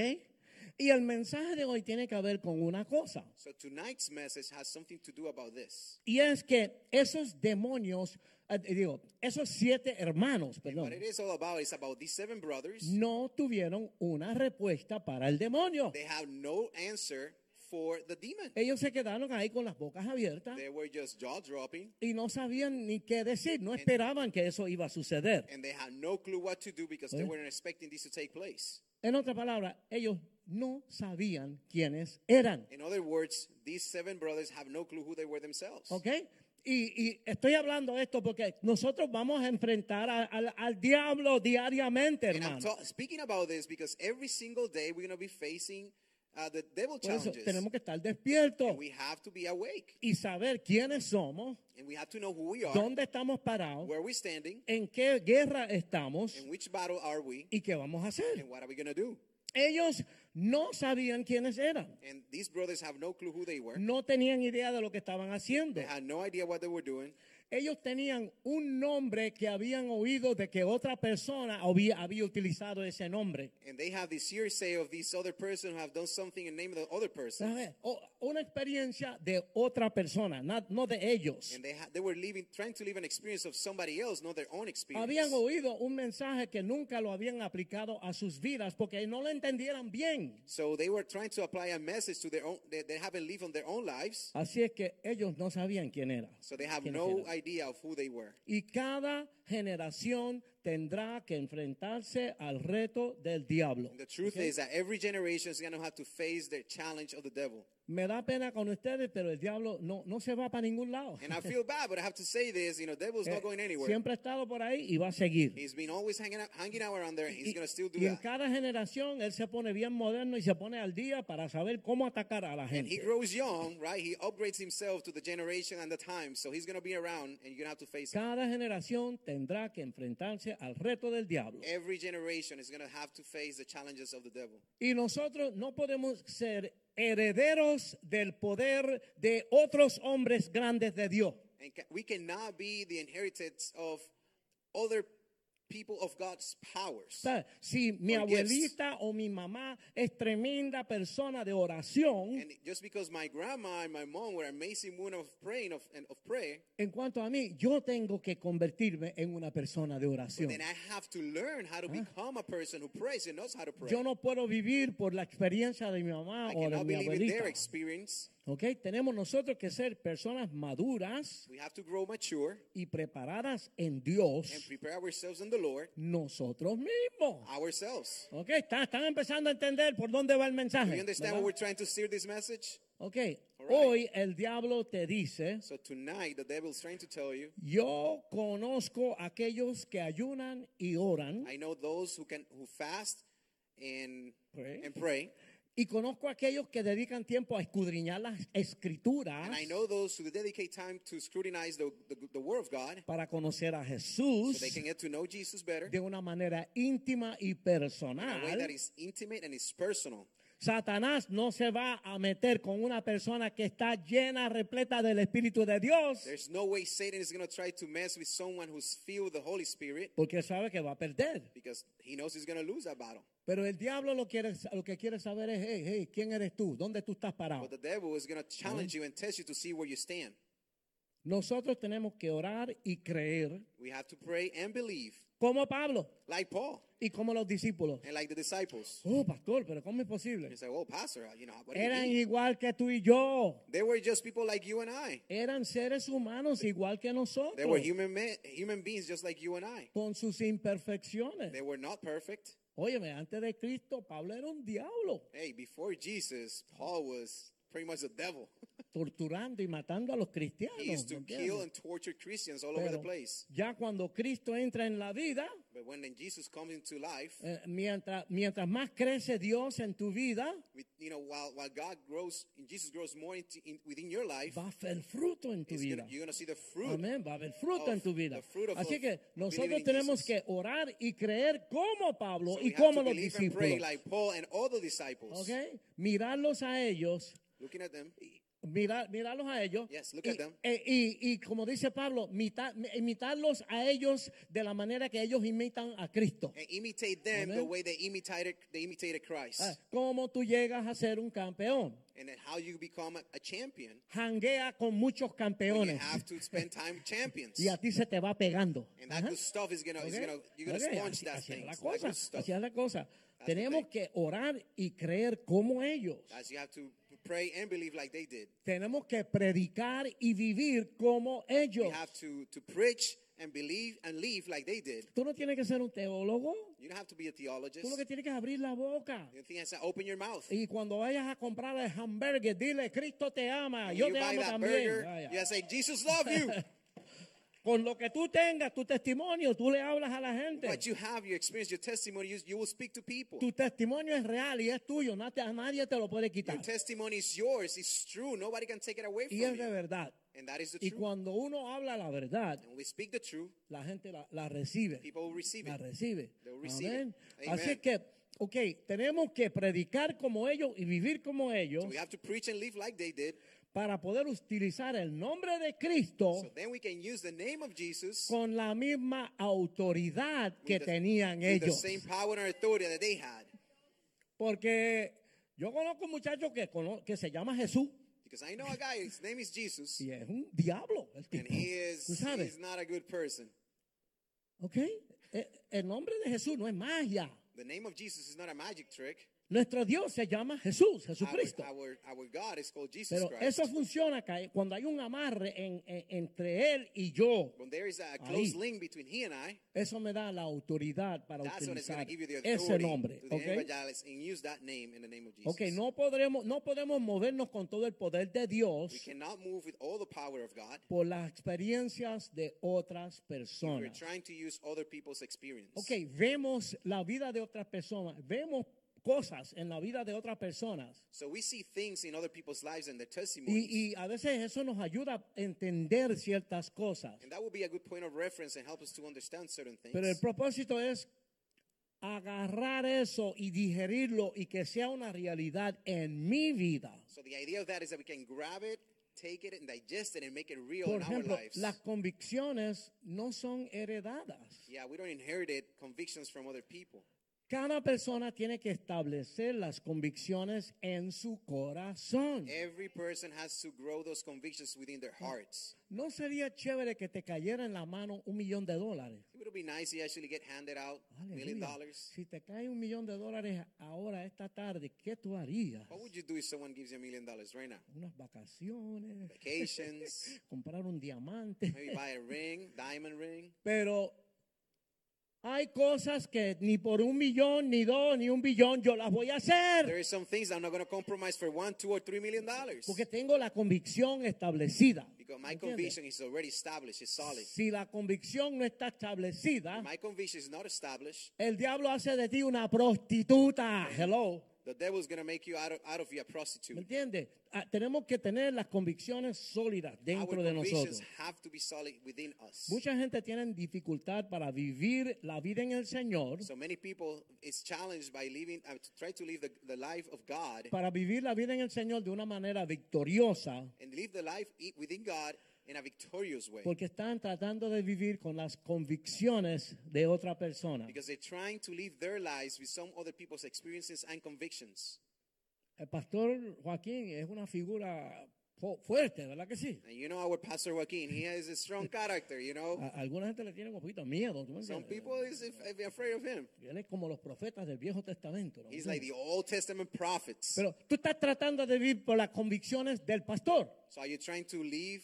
Y el mensaje de hoy tiene que ver con una cosa. So tonight's message has something to do about this. Y es que esos demonios, eh, digo, esos siete hermanos, perdón, What it is all about is about these seven brothers. no tuvieron una respuesta para el demonio. They have no answer for the demon. Ellos se quedaron ahí con las bocas abiertas They were just jaw dropping y no sabían ni qué decir, no esperaban que eso iba a suceder. and they had no clue what to do because they weren't expecting this to take place. En otras palabras, ellos no sabían quiénes eran. In other words, these seven brothers have no clue who they were themselves. ¿Ok? Y, y estoy hablando esto porque nosotros vamos a enfrentar a- al, al diablo diariamente, hermano. speaking about this because every single day we're going to be facing uh, the devil Por eso challenges. tenemos que estar despiertos And we have to be awake y saber quiénes somos, and we have to know who we are, dónde estamos parados, where we're standing, en qué guerra estamos in which battle are we, y qué vamos a hacer. and what are we going to do. Ellos no sabían quiénes eran, And these brothers have no clue who they were. no tenían idea de lo que estaban haciendo. They had no idea what they were doing. Ellos tenían un nombre que habían oído de que otra persona había, había utilizado ese nombre. And they have this hearsay of this other person who have done something in the name of the other person. Una experiencia de otra persona, not- no de ellos. And they, ha- they were living, trying to live an experience of somebody else, not their own experience. Habían oído un mensaje que nunca lo habían aplicado a sus vidas porque no lo entendieran bien. So they were trying to apply a message to their own, they, they haven't lived on their own lives. Así es que ellos no sabían quién era. So they have no eran. Idea of who they were. Y cada generación tendrá que enfrentarse al reto del diablo. And the truth is that every generation is going to have to face the challenge of the devil. Me da pena con ustedes, pero el diablo no, no se va para ningún lado. And I feel bad, but I have to say this, you know, devil's Eh, not going anywhere. Siempre ha estado por ahí y va a seguir. He's been always hanging out, hanging out around there, and he's going to still do y en that. cada generación él se pone bien moderno y se pone al día para saber cómo atacar a la And he gente. grows young, right? He upgrades himself to the generation and the time. So he's going to be around, and you're going to have to face him. Cada generación tendrá que enfrentarse al reto del diablo. Every generation is going to have to face the challenges of the devil. Y nosotros no podemos ser herederos del poder de otros hombres grandes de Dios. And we cannot be the inheritance of other people of God's powers. Si mi abuelita o mi mamá es tremenda persona de oración, And just because my grandma and my mom were amazing women of praying of, and of prayer, en cuanto a mí, yo tengo que convertirme en una persona de oración. then I have to learn how to become a person who prays and knows how to pray. Yo no puedo vivir por la experiencia de mi mamá I o de cannot mi believe in their abuelita. experience. ¿Ok? Tenemos nosotros que ser personas maduras We have to grow mature y preparadas en and Dios prepare ourselves in the Lord, nosotros mismos. ourselves. ¿Ok? ¿Están, están empezando a entender por dónde va el Do mensaje. you understand what we're trying to steer this message? Ok, right. hoy el diablo te dice, So tonight, the devil is trying to tell you, yo conozco a aquellos que ayunan y oran I know those who can who fast and Pray. and pray, y conozco a aquellos que dedican tiempo a escudriñar las escrituras and I know those who dedicate time to scrutinize the, the, the Word of God, para conocer a so Jesús they can get to know Jesus better de una manera íntima y in a way personal. that is intimate and is personal. Satanás no se va a meter con una persona que está llena, repleta del Espíritu de Dios, There's no way Satan is going to try to mess with someone who's filled with the Holy Spirit porque sabe que va a perder. because he knows he's going to lose that battle. Pero el diablo lo, quiere, lo que quiere saber es, hey, hey, ¿quién eres tú? ¿Dónde tú estás parado? But the devil is going to challenge you and test you to see where you stand. Nosotros tenemos que orar y creer We have to pray and believe, como Pablo like Paul y como los discípulos. and like the disciples. Oh, pastor, pero ¿cómo es posible? You say, "Oh, pastor, you know, what you Eran mean?" igual que tú y yo. They were just people like you and I. Eran seres humanos igual que They nosotros. were human human beings just like you and I. Con sus imperfecciones. They were not perfect. Óyeme, antes de Cristo, Pablo era un diablo. Hey, before Jesus, Paul was pretty much the devil. Torturando y matando a los cristianos. He used to ¿entiendes? kill and torture Christians all over the place. ya cuando Cristo entra en la vida, But when then Jesus comes into life, eh, mientras, mientras más crece Dios en tu vida, with, you know, while, while God grows, and Jesus grows more into, in, within your life, va a haber fruto en tu vida. gonna, you're going to see the fruit. Amén, va a haber fruto en tu vida. of- Así que nosotros tenemos que orar y creer como Pablo So y como los discípulos. like Paul and all the disciples. ¿Ok? Mirarlos a ellos, Looking at them, mirar, mirarlos a ellos. Yes, look y, at them. eh, y- y como dice Pablo, mita- imitarlos a ellos de la manera que ellos imitan a Cristo. and imitate them the way they imitated they imitated Christ. Ah, ¿Cómo tú llegas a ser un campeón? and then how you become a, a champion. Janguea con muchos You campeones. have to spend time with champions. Y a ti se te va pegando. And that good stuff is gonna, is Ok, gonna you're gonna ok, sponge así- that así thing. la cosa, así es la cosa. the Tenemos que orar y creer como ellos. As you have to pray and believe like they did. Tenemos que predicar y vivir como We ellos. have to, to preach and believe and live like they did. Tú no tienes que ser un teólogo. You don't have to be a theologist. Tú lo que tienes que abrir la boca. Thing is to open your mouth. Y cuando vayas a comprar el hamburger, dile, Cristo te ama, When yo you te buy amo that también. burger, you say, Jesus love you. Con lo que tú tengas, tu testimonio, tú le hablas a la gente. what you have, your experience, your testimony, you, you will speak to people. Tu testimonio es real y es tuyo, nadie, a nadie te lo puede Your quitar. testimony is yours. It's true. Nobody can take it away Y from es de you. verdad. And that is the Y truth. cuando uno habla la verdad, When we speak the truth, la gente la, la recibe. people will receive La it. recibe. They will receive Amén. it. Así Amen. que, ok, tenemos que predicar como ellos y vivir como ellos So we have to preach and live like they did. Para poder utilizar el nombre de Cristo So then we can use the name of Jesus con la misma autoridad que the, tenían with the ellos. same power and authority that they had. Porque yo conozco un muchacho que, se llama Jesús Because I know a guy, his name is Jesus, y es un diablo el and he is he's not a good person. ¿ok? Eh, El nombre de Jesús no es magia. The name of Jesus is not a magic trick. Nuestro Dios se llama Jesús, Our, Jesucristo. our, our God is called Jesus Pero Christ. eso funciona cuando hay un amarre en- en- entre Él y yo. when there is a close Ahí. link between he and I, Eso me da la autoridad para that's utilizar to give you the ese nombre. to the ¿ok? evangelists and use that name in the name of Jesus. Ok, no, podremos, no podemos movernos con todo el poder de We Dios cannot move with all the power of God. por las experiencias de otras We're personas. trying to use other people's experience. Ok, vemos la vida de otras personas, vemos cosas en la vida de otras personas. So we see things in other people's lives and their testimonies. Y, y a veces eso nos ayuda a entender ciertas cosas. and that would be a good point of reference and help us to understand certain things. Pero el propósito es agarrar eso y digerirlo y que sea una realidad en mi vida. so the idea of that is that we can grab it, take it, and digest it and make it real Por in our ejemplo, lives. las convicciones no son heredadas. yeah, we don't inherit it, convictions from other people. Cada persona tiene que establecer las convicciones en su corazón. Every person has to grow those convictions within their hearts. ¿No sería chévere que te cayera en la mano un millón de dólares? It would be nice to actually get handed out a million Aleluya. dollars. Si te cae un millón de dólares ahora, esta tarde, ¿qué tú harías? What would you do if someone gives you a million dollars right now? Unas vacaciones, Vacations, comprar un diamante. maybe buy a ring, diamond ring. Pero hay cosas que ni por un millón, ni dos, ni un billón yo las voy a There hacer. is some things I'm not going to compromise for one, two, or three million dollars. Porque tengo la convicción establecida. Because my conviction is already established, it's solid. Si la convicción no está establecida, My conviction is not established. el diablo hace de ti una prostituta. Hello. The devil's going to make you out of, out of you a ¿Me prostitute. entiendes? Ah, tenemos que tener las convicciones sólidas Our dentro de convictions nosotros. have to be solid within us. Mucha gente tiene dificultad para vivir la vida en el Señor, So many people is challenged by living, uh, to try to live the, the life of God para vivir la vida en el Señor de una manera victoriosa, and live the life i- within God in a victorious way. porque están tratando de vivir con las convicciones de otra persona. Because they're trying to live their lives with some other people's experiences and convictions. El pastor Joaquín es una figura fu- fuerte, ¿verdad que sí? And you know our Pastor Joaquin, he has a strong character, you know. A, alguna gente le tiene un poquito miedo. ¿tú me Some people is af- afraid of him. Él es como los profetas del Viejo Testamento. ¿no? He's like the Old Testament prophets. Pero tú estás tratando de vivir por las convicciones del pastor. So are you trying to live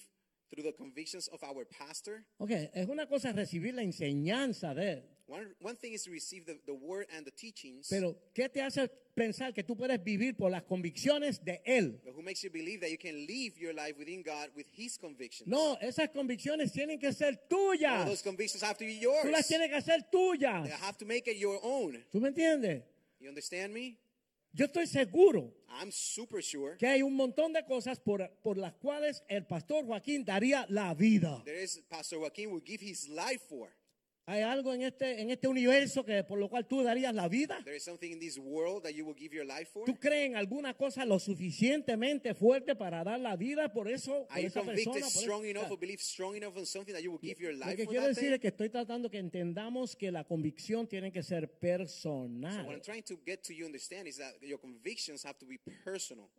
through the convictions of our pastor? Ok, es una cosa recibir la enseñanza de él. One, one thing is to receive the, the word and the teachings, Pero, ¿qué te hace pensar que tú puedes vivir por las convicciones de él? but who makes you believe that you can live your life within God with his convictions? No, esas convicciones tienen que ser tuyas. those convictions have to be Tú las yours. tienes que hacer tuyas. You have to make it your own. ¿Tú me entiendes? You understand me? Yo estoy seguro I'm super sure que hay un montón de cosas por, por las cuales el pastor Joaquín daría la vida. there is Pastor Joaquin will give his life for. ¿Hay algo en este, en este universo que por lo cual tú darías la vida? There is something in this world that you will give your life for. ¿Tú crees en alguna cosa lo suficientemente fuerte para dar la vida por eso? Por Are esa persona, por strong eso? enough or believe strong enough in something that you will give your Lo life que for quiero that decir thing? es que estoy tratando que entendamos que la convicción tiene que ser So what personal. I'm trying to get to you understand is that your convictions have to be personal.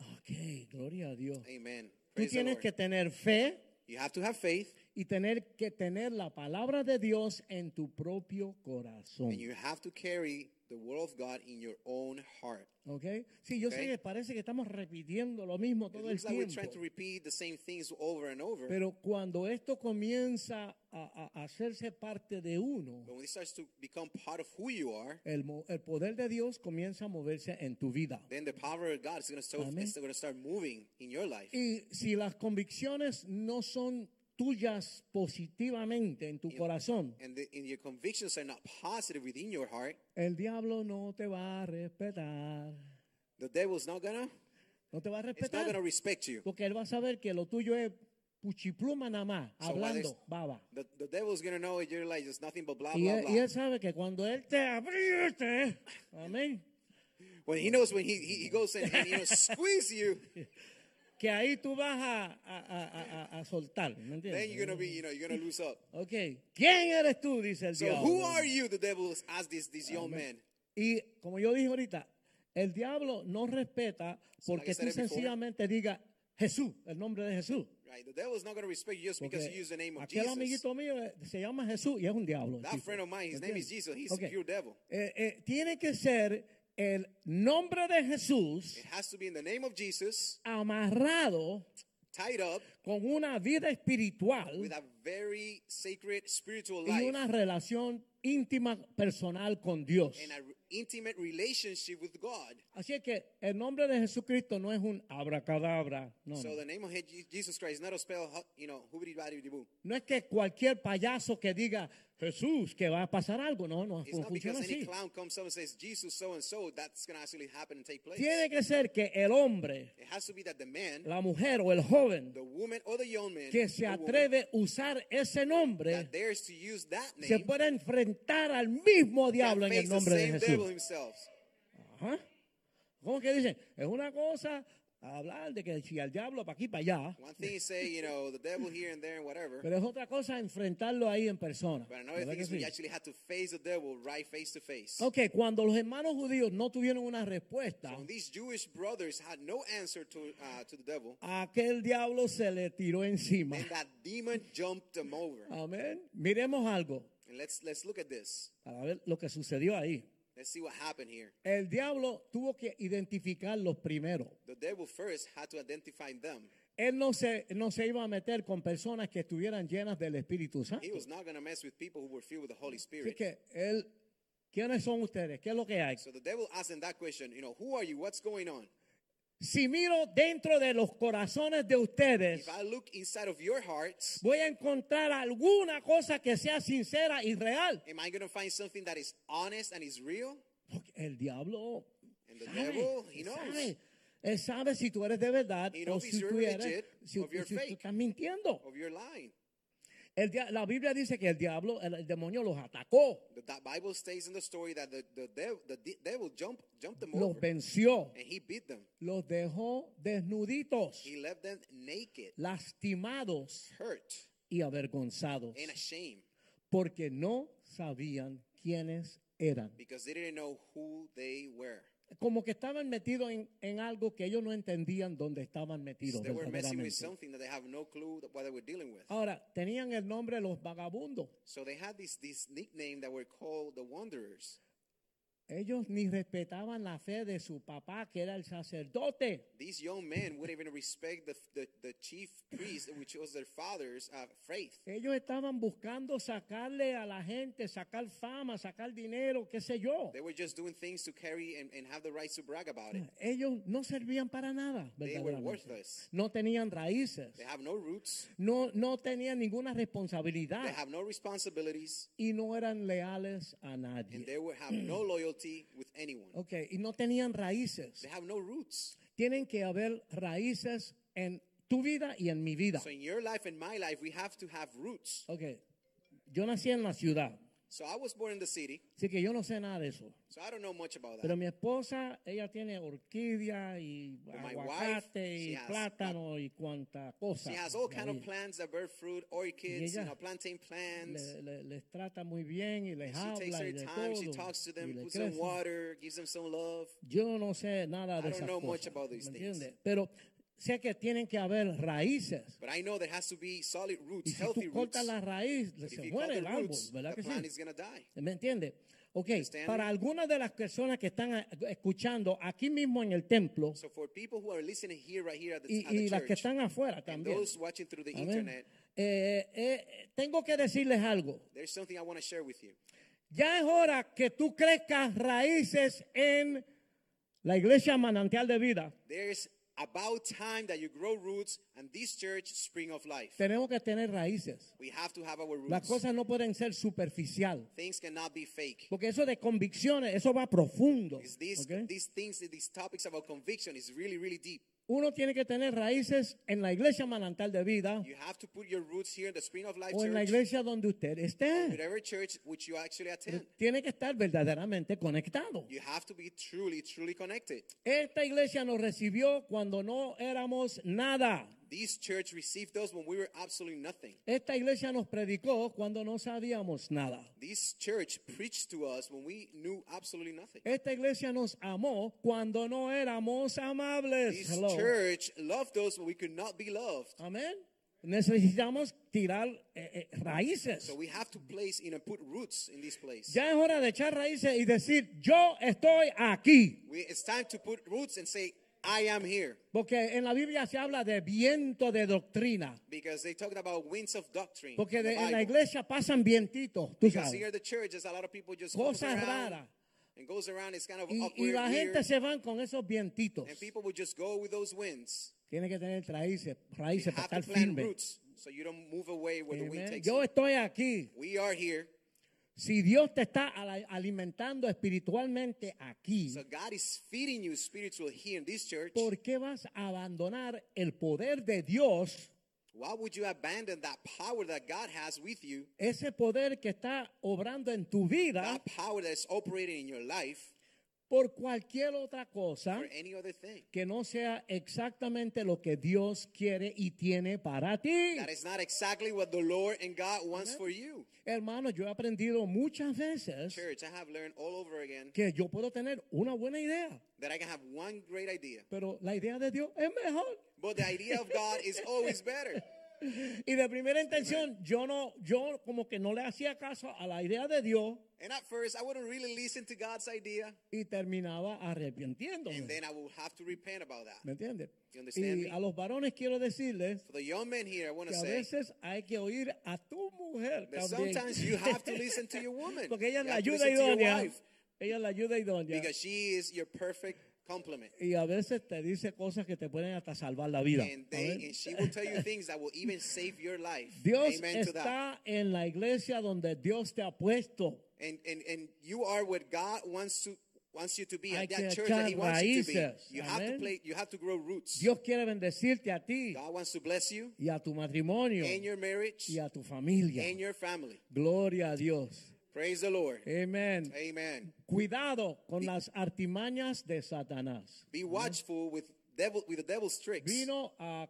Ok, gloria a Dios. Amen. Tú the tienes Lord. que tener fe You have to have faith y tener que tener la palabra de Dios en tu propio corazón. and you have to carry the word of God in your own heart. ¿Ok? Sí, yo sé Ok. que parece que estamos repitiendo lo mismo todo el looks like we're trying to tiempo. repeat the same things over and over. Pero cuando esto comienza a, a- hacerse parte de uno, But when it starts to become part of who you are, el, el poder de Dios comienza a moverse en tu vida. then the power of God is going to start, Amén. is going to start moving in your life. Y si las convicciones no son tuyas positivamente en tu corazón, And, the, and your convictions are not positive within your heart, el diablo no te va a respetar. the devil's not gonna No te va a it's not gonna respetar. respect you. Porque él va a saber que lo tuyo es puchipluma nada más, So hablando, baba. The, the devil's gonna know you're like just nothing but blah Y blah él, blah. y él sabe que cuando él te apriete, amén, When he knows when he he, he goes and, and you know squeeze you, que ahí tú vas a, a, a- a- soltar, ¿me then you're gonna entiendes? be you know you're gonna lose up. Ok, ¿quién eres tú? Dice el So diablo. who are you? The devil asked this this young man. Y como yo dije ahorita, el diablo no respeta porque like said tú it before. sencillamente digas Jesús, el nombre de Jesús. Right? The devil's not gonna respect you just because Porque you use the name of aquel Jesus. amiguito mío eh, se llama Jesús y es un diablo. That tipo. friend of mine, his name is Jesus. He's Ok. a pure devil. Eh, eh, tiene que ser el nombre de Jesús It has to be in the name of Jesus, amarrado tied up con una vida espiritual with a very sacred spiritual y life una relación íntima personal con Dios. and an intimate relationship with God. Así es que el nombre de Jesucristo no es un abracadabra, no, So no. the name of Je- Jesus Christ is not a spell, you know, hoobity boo. No es que cualquier payaso que diga Jesús, que va a pasar algo. No, no, no funciona así. Tiene que ser que el hombre, man, la mujer o el joven man que se atreve a usar ese nombre that se name puede enfrentar al mismo diablo en el nombre de Jesús. Ajá. ¿Cómo que dicen? Es una cosa hablar de que si al diablo para aquí para allá, One thing is say, you know, the devil here and there and whatever. pero es otra cosa enfrentarlo ahí en persona. But another ¿Verdad thing is we actually had to face the devil right face to face. Ok, cuando los hermanos judíos no tuvieron una respuesta, So when these Jewish brothers had no answer to uh, to the devil, aquel diablo se le tiró encima. then that demon jumped them over. Amén. Miremos algo And let's let's look at this. para ver lo que sucedió ahí. Let's see what happened here. El diablo tuvo que identificarlos primero. The devil first had to identify them. Él no se, no se iba a meter con personas que estuvieran llenas del Espíritu Santo. He was not going to mess with people who were filled with the Holy Así Spirit. que él, ¿quiénes son ustedes? ¿Qué es lo que hay? So the devil asked them that question, you know, who are you? What's going on? Si miro dentro de los corazones de ustedes, If I look inside of your hearts, voy a encontrar alguna cosa que sea sincera y real. am I going to find something that is honest and is real? Porque el diablo And the sabe, devil, he knows. sabe. Él sabe si tú eres de verdad He o knows si if you're tú eres, legit si, tú fake. estás mintiendo. Of your lying. El la Biblia dice que el diablo, el, el demonio los atacó, The that Bible states in the story that the, the, the de- devil jumped, jumped them los over venció, and he beat them. los dejó desnuditos, He left them naked, lastimados hurt, y avergonzados, and ashamed porque no sabían quiénes eran. because they didn't know who they were. Como que estaban metidos en, en algo que ellos no entendían dónde estaban metidos. No. Ahora, tenían el nombre de los vagabundos. So they had this, this nickname that were called the Wanderers. Ellos ni respetaban la fe de su papá, que era el sacerdote. These young men wouldn't even respect the, the, the chief priest, which was their father's uh, faith. Ellos estaban buscando sacarle a la gente, sacar fama, sacar dinero, qué sé yo. They were just doing things to carry and, and have the right to brag about it. Ellos no servían para nada, They were worthless. No tenían raíces, They have no roots. no, no tenían ninguna They responsabilidad have no responsibilities. y no eran leales a And nadie. they will have no loyalty with anyone. Ok, y no tenían raíces. They have no roots. Tienen que haber raíces en tu vida y en mi vida. So in your life and my life, we have to have roots. Ok, yo nací en la ciudad, So I was born in the city, así que yo no sé nada de eso. so I don't know much about Pero that. mi esposa, ella tiene orquídea y But aguacate wife, she y has- plátano y cuanta cosa. She has all kind of plants that bear fruit, orchids, you know, plantain plants. Le- le- les trata muy bien y les She takes habla y her de time, she todo. talks to y them, puts them water, gives them some love. Yo no sé nada de I don't esas know much cosas. about these ¿me things. entiendes? Pero sé que tienen que haber raíces. But I know there has to be solid Y roots, si healthy tú roots. cortas la raíz, se muere el árbol, roots, ¿verdad que plant sí? ¿Me entiende? Ok, para algunas de las personas que están eh, escuchando aquí mismo en el templo So here, right here the, y, y las que están afuera también, internet, Eh, eh, tengo que decirles algo. there's something I want to share with you. Ya es hora que tú crezcas raíces en la iglesia manantial de vida. There's about time that you grow roots and this church, Spring of Life. Tenemos que tener raíces. We have to have our roots. Las cosas no pueden ser superficial. Things cannot be fake. Porque eso de convicciones, eso va profundo. Because these, ¿ok? these things, these topics about conviction is really, really deep. Uno tiene que tener raíces en la iglesia manantial de vida You have to put your roots here in the Spring of Life o en la church, iglesia donde usted esté. whatever church which you actually attend. Tiene que estar verdaderamente conectado. You have to be truly, truly connected. Esta iglesia nos recibió cuando no éramos nada. This church received us when we were absolutely nothing. Esta iglesia nos predicó cuando no sabíamos nada. This church preached to us when we knew absolutely nothing. Esta iglesia nos amó cuando no éramos amables. This Hello. church loved us when we could not be loved. Amén. Necesitamos tirar eh, eh, raíces. So we have to place in and put roots in this place. Ya es hora de echar raíces y decir, yo estoy aquí. We, it's time to put roots and say, I am here. Porque en la Biblia se habla de viento de doctrina. Because they talked about winds of doctrine. Porque de- en la iglesia pasan vientitos, tú Because here sabes. at the church, a lot of people just Cosas raras. and goes around. It's kind of Y, y la gente se van con esos vientitos. and people would just go with those winds. Tiene que tener raíces, raíces para estar firme. roots so you don't move away where the wind takes Yo you. estoy aquí. We are here. Si Dios te está alimentando espiritualmente aquí, So God is feeding you spiritual here in this church. ¿por qué vas a abandonar el poder de Dios? Why would you abandon that power that God has with you? Ese poder que está obrando en tu vida That power that is operating in your life por cualquier otra cosa or any other thing. que no sea exactamente lo que Dios quiere y tiene para ti. That is not exactly what the Lord and God wants for you. Hermano, yo he aprendido muchas veces Church, I have learned all over again que yo puedo tener una buena idea, that I can have one great idea, pero la idea de Dios es mejor. but the idea of God is always better. Y de primera intención, yo no, yo como que no le hacía caso a la idea de Dios And at first, I wouldn't really listen to God's idea, y terminaba arrepintiéndome. and then I will have to repent about that. ¿Me entiendes? You understand Y me? a los varones quiero decirles For the young men here, I want que to a say veces hay que oír a tu mujer that también. sometimes you have to listen to your woman. Porque ella es la ayuda idónea. Ella es la ayuda idónea. because she is your perfect Y a veces te dice cosas que te pueden hasta salvar la vida. And, they, Amén. and she will tell you things that will even save your life. Dios Amen to that. está en la iglesia donde Dios te ha puesto. And, and, and you are what God wants to wants you to be Hay at que that church that He wants you to be. You have to play. You have to grow roots. Dios quiere bendecirte a ti God wants to bless you y a tu matrimonio and your marriage y a tu familia. and your family. Gloria a Dios. Praise the Lord. Amén. Amen. Cuidado con las artimañas de Satanás. Be watchful with devil with the devil's tricks. Vino a.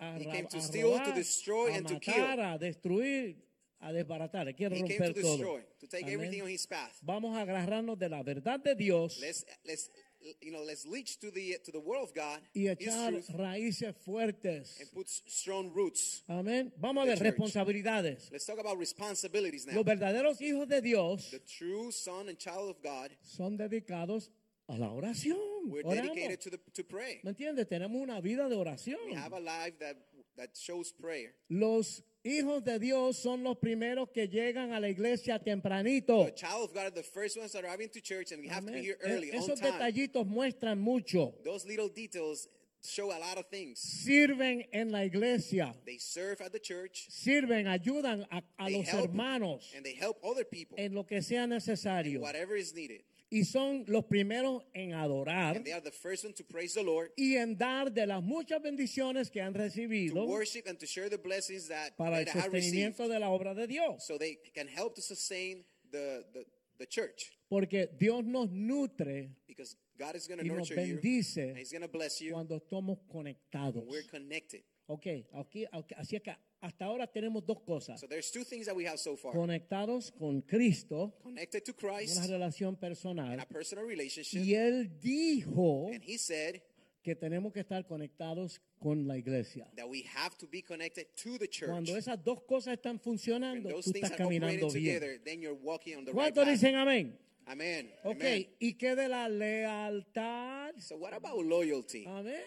A, He came to steal, to destroy, and to matar, kill. a destruir, a desbaratar. Quiere He came to todo. destroy, to take Amén. everything on his path. Vamos a agarrarnos de la verdad de Dios Let's let's you know let's leach to the to the word of God, y echar truth, raíces fuertes. and put strong roots. Amén. Vamos a ver church. responsabilidades. Let's talk about responsibilities now. Los verdaderos hijos de Dios The true son and child of God, son dedicados a la oración. we're Oramos. dedicated to the to pray. ¿Me entiendes? Tenemos una vida de oración. We have a life that that shows prayer. Los hijos de Dios son los primeros que llegan a la iglesia tempranito. The child of God are the first ones that are arriving to church, and we have to be here early, on Esos time. detallitos muestran mucho. Those little details show a lot of things. Sirven en la iglesia. They serve at the church, Sirven, ayudan a, los help, hermanos and they help other people, en lo que sea necesario. whatever is needed. Y son los primeros en adorar And they are the first one to praise the Lord, y en dar de las muchas bendiciones que han to recibido worship, and to share the blessings that para el received, sostenimiento de la obra de Dios. so they can help to sustain the the, the church. Porque Dios nos nutre Because God is going to y nos nurture you, bendice and He's to bless you cuando estamos conectados. we're connected. Ok, aquí, aquí- así es que hasta ahora tenemos dos cosas. So there's two things that we have so far: Conectados con Cristo, connected to una Christ relación and personal. a personal relationship. Y Él dijo And He said que tenemos que estar conectados con la iglesia. that we have to be connected to the church. Cuando esas dos cosas están funcionando, tú estás caminando bien. together, then you're walking on the right ¿Cuántos path. dicen amén? Amen. Ok, Amen. ¿y qué de la lealtad? So what about loyalty? Amén.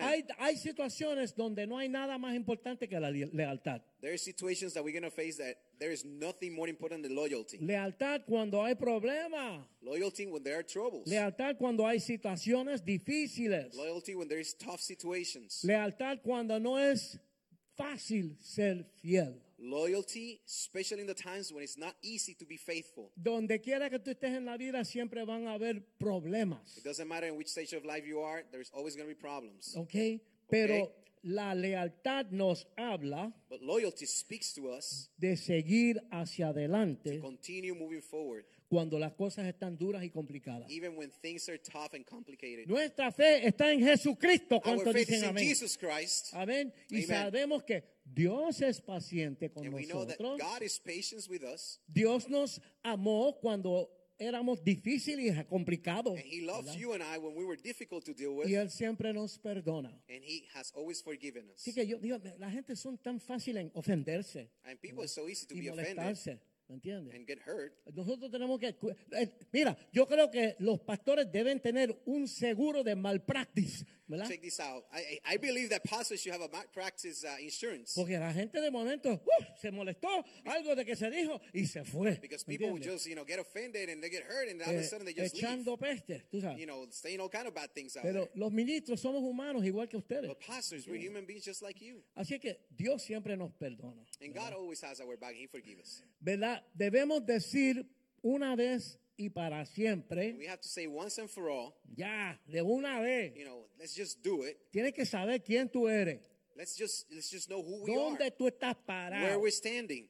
Hay, hay situaciones donde no hay nada más importante que la le- lealtad. There are situations that we're going to face that there is nothing more important than loyalty. Lealtad cuando hay problemas. Loyalty when there are troubles. Lealtad cuando hay situaciones difíciles. Loyalty when there is tough situations. Lealtad cuando no es fácil ser fiel. Loyalty, especially in the times when it's not easy to be faithful. Donde quiera que tú estés en la vida siempre van a haber problemas. It doesn't matter in which stage of life you are, there's always going to be problems. Pero la lealtad nos habla But loyalty speaks to us de seguir hacia to adelante continue moving forward, cuando las cosas están duras y complicadas. even when things are tough and complicated. Nuestra fe está en Jesucristo. Our ¿Cuántos faith dicen in amén? Jesus Christ, Amén. Y Amen. sabemos que Dios es paciente con and nosotros. God is patient with us, Dios nos amó cuando éramos difíciles y complicados. and He loves ¿verdad? you and I when we were difficult to deal with, Y Él siempre nos perdona. and He has always forgiven us. Así que yo digo, la gente son tan fácil en ofenderse And people are so easy to y be offended molestarse. ¿Me entiendes? and get hurt. Nosotros tenemos que... eh, Mira, yo creo que los pastores deben tener un seguro de malpractice ¿verdad? check this out. I, believe that pastors should have a malpractice uh, insurance Porque la gente de momento ¡uh! se molestó algo de que se dijo y se fue. because ¿me people would just, you know, get offended and they get hurt and all of Eh, a sudden they just leave. echando peste, tú sabes. You know, saying all kind of bad things out Pero there. los ministros somos humanos igual que ustedes. But pastors, we're human beings just like you. Así que Dios siempre nos perdona. And God always has our back and He forgives us. ¿Verdad? Debemos decir una vez y para siempre, We have to say once and for all, ya, de una vez, you know, let's just do it. tienes que saber quién tú eres, Let's just let's just know who we dónde are, tú estás where parado. we're standing.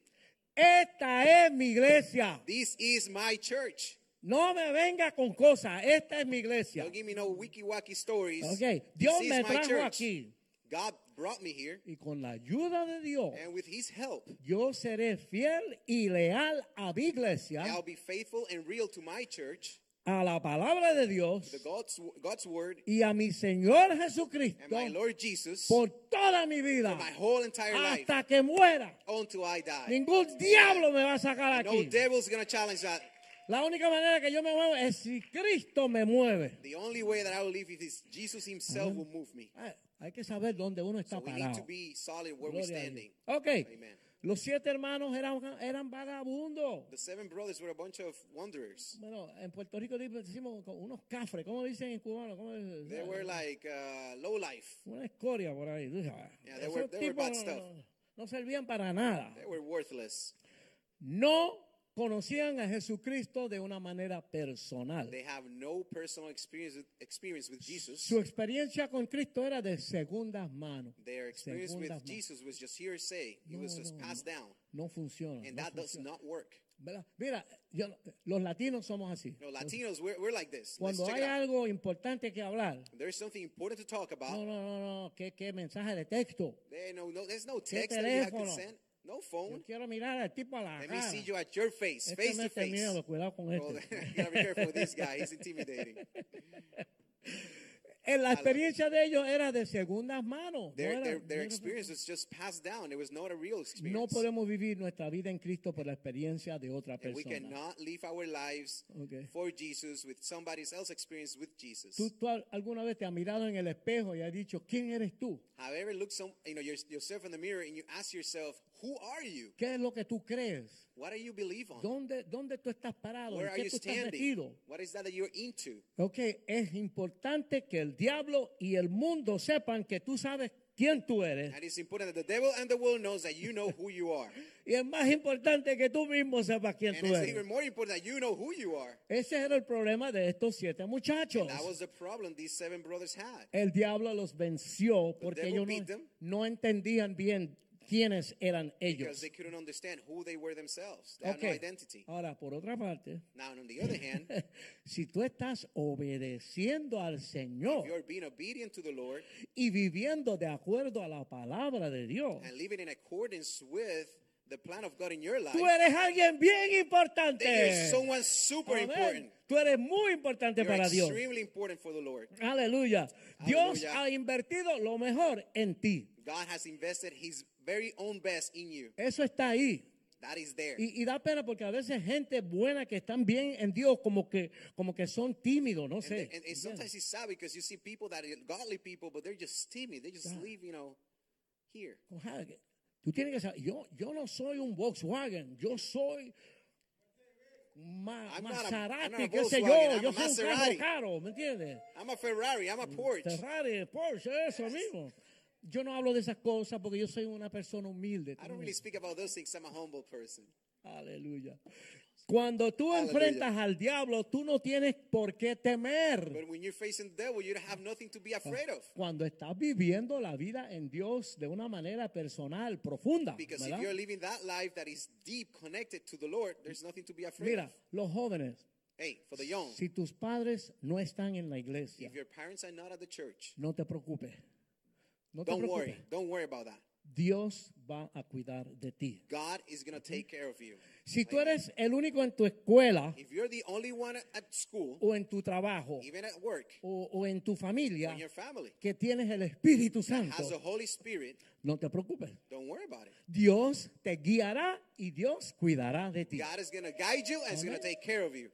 Esta es mi iglesia. This is my church. No me venga con cosas. Esta es mi iglesia. Don't give me no wiki wacky stories. Ok, This Dios is me trajo aquí God brought me here, y con la ayuda de Dios, and with His help, yo seré fiel y leal a mi iglesia, I'll be faithful and real to my church, a la palabra de Dios the God's God's word, y a mi Señor and Jesucristo my Lord Jesus por toda mi vida my whole entire life hasta que muera. until I die. Ningún diablo me va a sacar No aquí. devil's gonna challenge that. La única manera que yo me muevo es si Cristo me mueve. The only way that I will live is Jesus Himself will move me. Hay que saber dónde uno está So parado. Ok. Amen. Los siete hermanos eran, eran vagabundos. The seven brothers were a bunch of wanderers. Bueno, en Puerto Rico decimos unos cafres. ¿Cómo dicen en cubano? ¿Cómo dicen? They were like uh, low life. Una escoria por ahí. Yeah, they were- they were bad no- stuff. no- no servían para nada. They were worthless. No conocían a Jesucristo de una manera personal. They have no personal experience with, experience with Jesus. Su experiencia con Cristo era de segundas manos. Their experience with Segundas. Jesus was just hearsay. It No, was just no, passed down. No funciona. And no that does not work. Mira, yo- los latinos somos así. No, Latinos, we're, we're like this. Cuando hay algo importante que hablar, There's something important to talk about. no, no, no, no, ¿qué, qué mensaje de texto? There, no, no, there's no ¿Qué text that you have to send. No Yo phone. quiero mirar al tipo a la Let me cara. see you at your face, Este face to face. miedo, cuidado con Oh, este. you gotta be careful with this guy. He's intimidating. En la experiencia de ellos era de segundas manos. no Their, era- their, no their era- experience was just passed down. It was not a real No experience. podemos vivir nuestra vida en Cristo por la experiencia de otra And we persona. cannot live our lives Okay. for Jesus with somebody else's experience with Jesus. ¿Tú, tú al- alguna vez te has mirado en el espejo y has dicho, ¿quién eres tú? Have you ever looked some, you know, your, yourself in the mirror and you ask yourself, who are you? ¿Qué es lo que tú crees? What do you believe on? ¿Dónde, dónde tú estás parado? Where ¿En are qué you tú estás standing? metido? What is that that you're into? Ok, es importante que el diablo y el mundo sepan que tú sabes quién tú eres. And it's important that the devil and the world knows that you know who you are. Y es más importante que tú mismo sepas quién And tú it's eres. even more important that you know who you are. Ese era el problema de estos siete muchachos. That was the problem these seven brothers had. El diablo los venció porque devil ellos beat no, them. no entendían bien quiénes eran Because ellos. they couldn't understand who they were themselves. They had no identity. ahora por otra parte, Now, on the other hand, si tú estás obedeciendo al Señor if you're being obedient to the Lord y viviendo de acuerdo a la palabra de Dios, and living in accordance with the plan of God in your life, tú eres alguien bien you're importante. someone super important. Tú eres muy importante You're para Dios. important for the Lord. Aleluya. Dios Aleluya. ha invertido lo mejor en ti. God has invested His very own best in you. Eso está ahí. That is there. Y, y da pena porque a veces gente buena que están bien en Dios como que, como que son tímidos, no And, sé. and, and sometimes it's sad because you see people that are godly people, but they're just timid. They just live, you know, here. Tú tienes que saber, yo, yo no soy un Volkswagen, yo soy ma, I'm not a- Maserati, qué sé yo, yo soy un carro caro, ¿me entiendes? I'm a Ferrari. I'm a Porsche. Ferrari, Porsche, eso mismo. Yo no hablo de esas cosas porque yo soy una persona humilde. I don't really speak about those things. I'm a humble person. Aleluya. Cuando tú Aleluya. enfrentas al diablo, tú no tienes por qué temer. But when you're facing the devil, you don't have nothing to be afraid of. Cuando estás viviendo la vida en Dios de una manera personal, profunda. Because ¿verdad? if you're living that life that is deep connected to the Lord, there's nothing to be afraid Mira, of. los jóvenes, Hey, for the young, si tus padres no están en la iglesia, if your parents are not at the church, no te preocupes. No te don't preocupes. worry. Don't worry about that. Dios va a cuidar de ti. God is going to take care of you. Si tú eres el único en tu escuela If you're the only one at school, o en tu trabajo even at work, o, o en tu familia in your family, que tienes el Espíritu Santo, has the Holy Spirit, no te preocupes. don't worry about it. Dios te guiará y Dios cuidará de ti. God is going to guide you and is going to take care of you.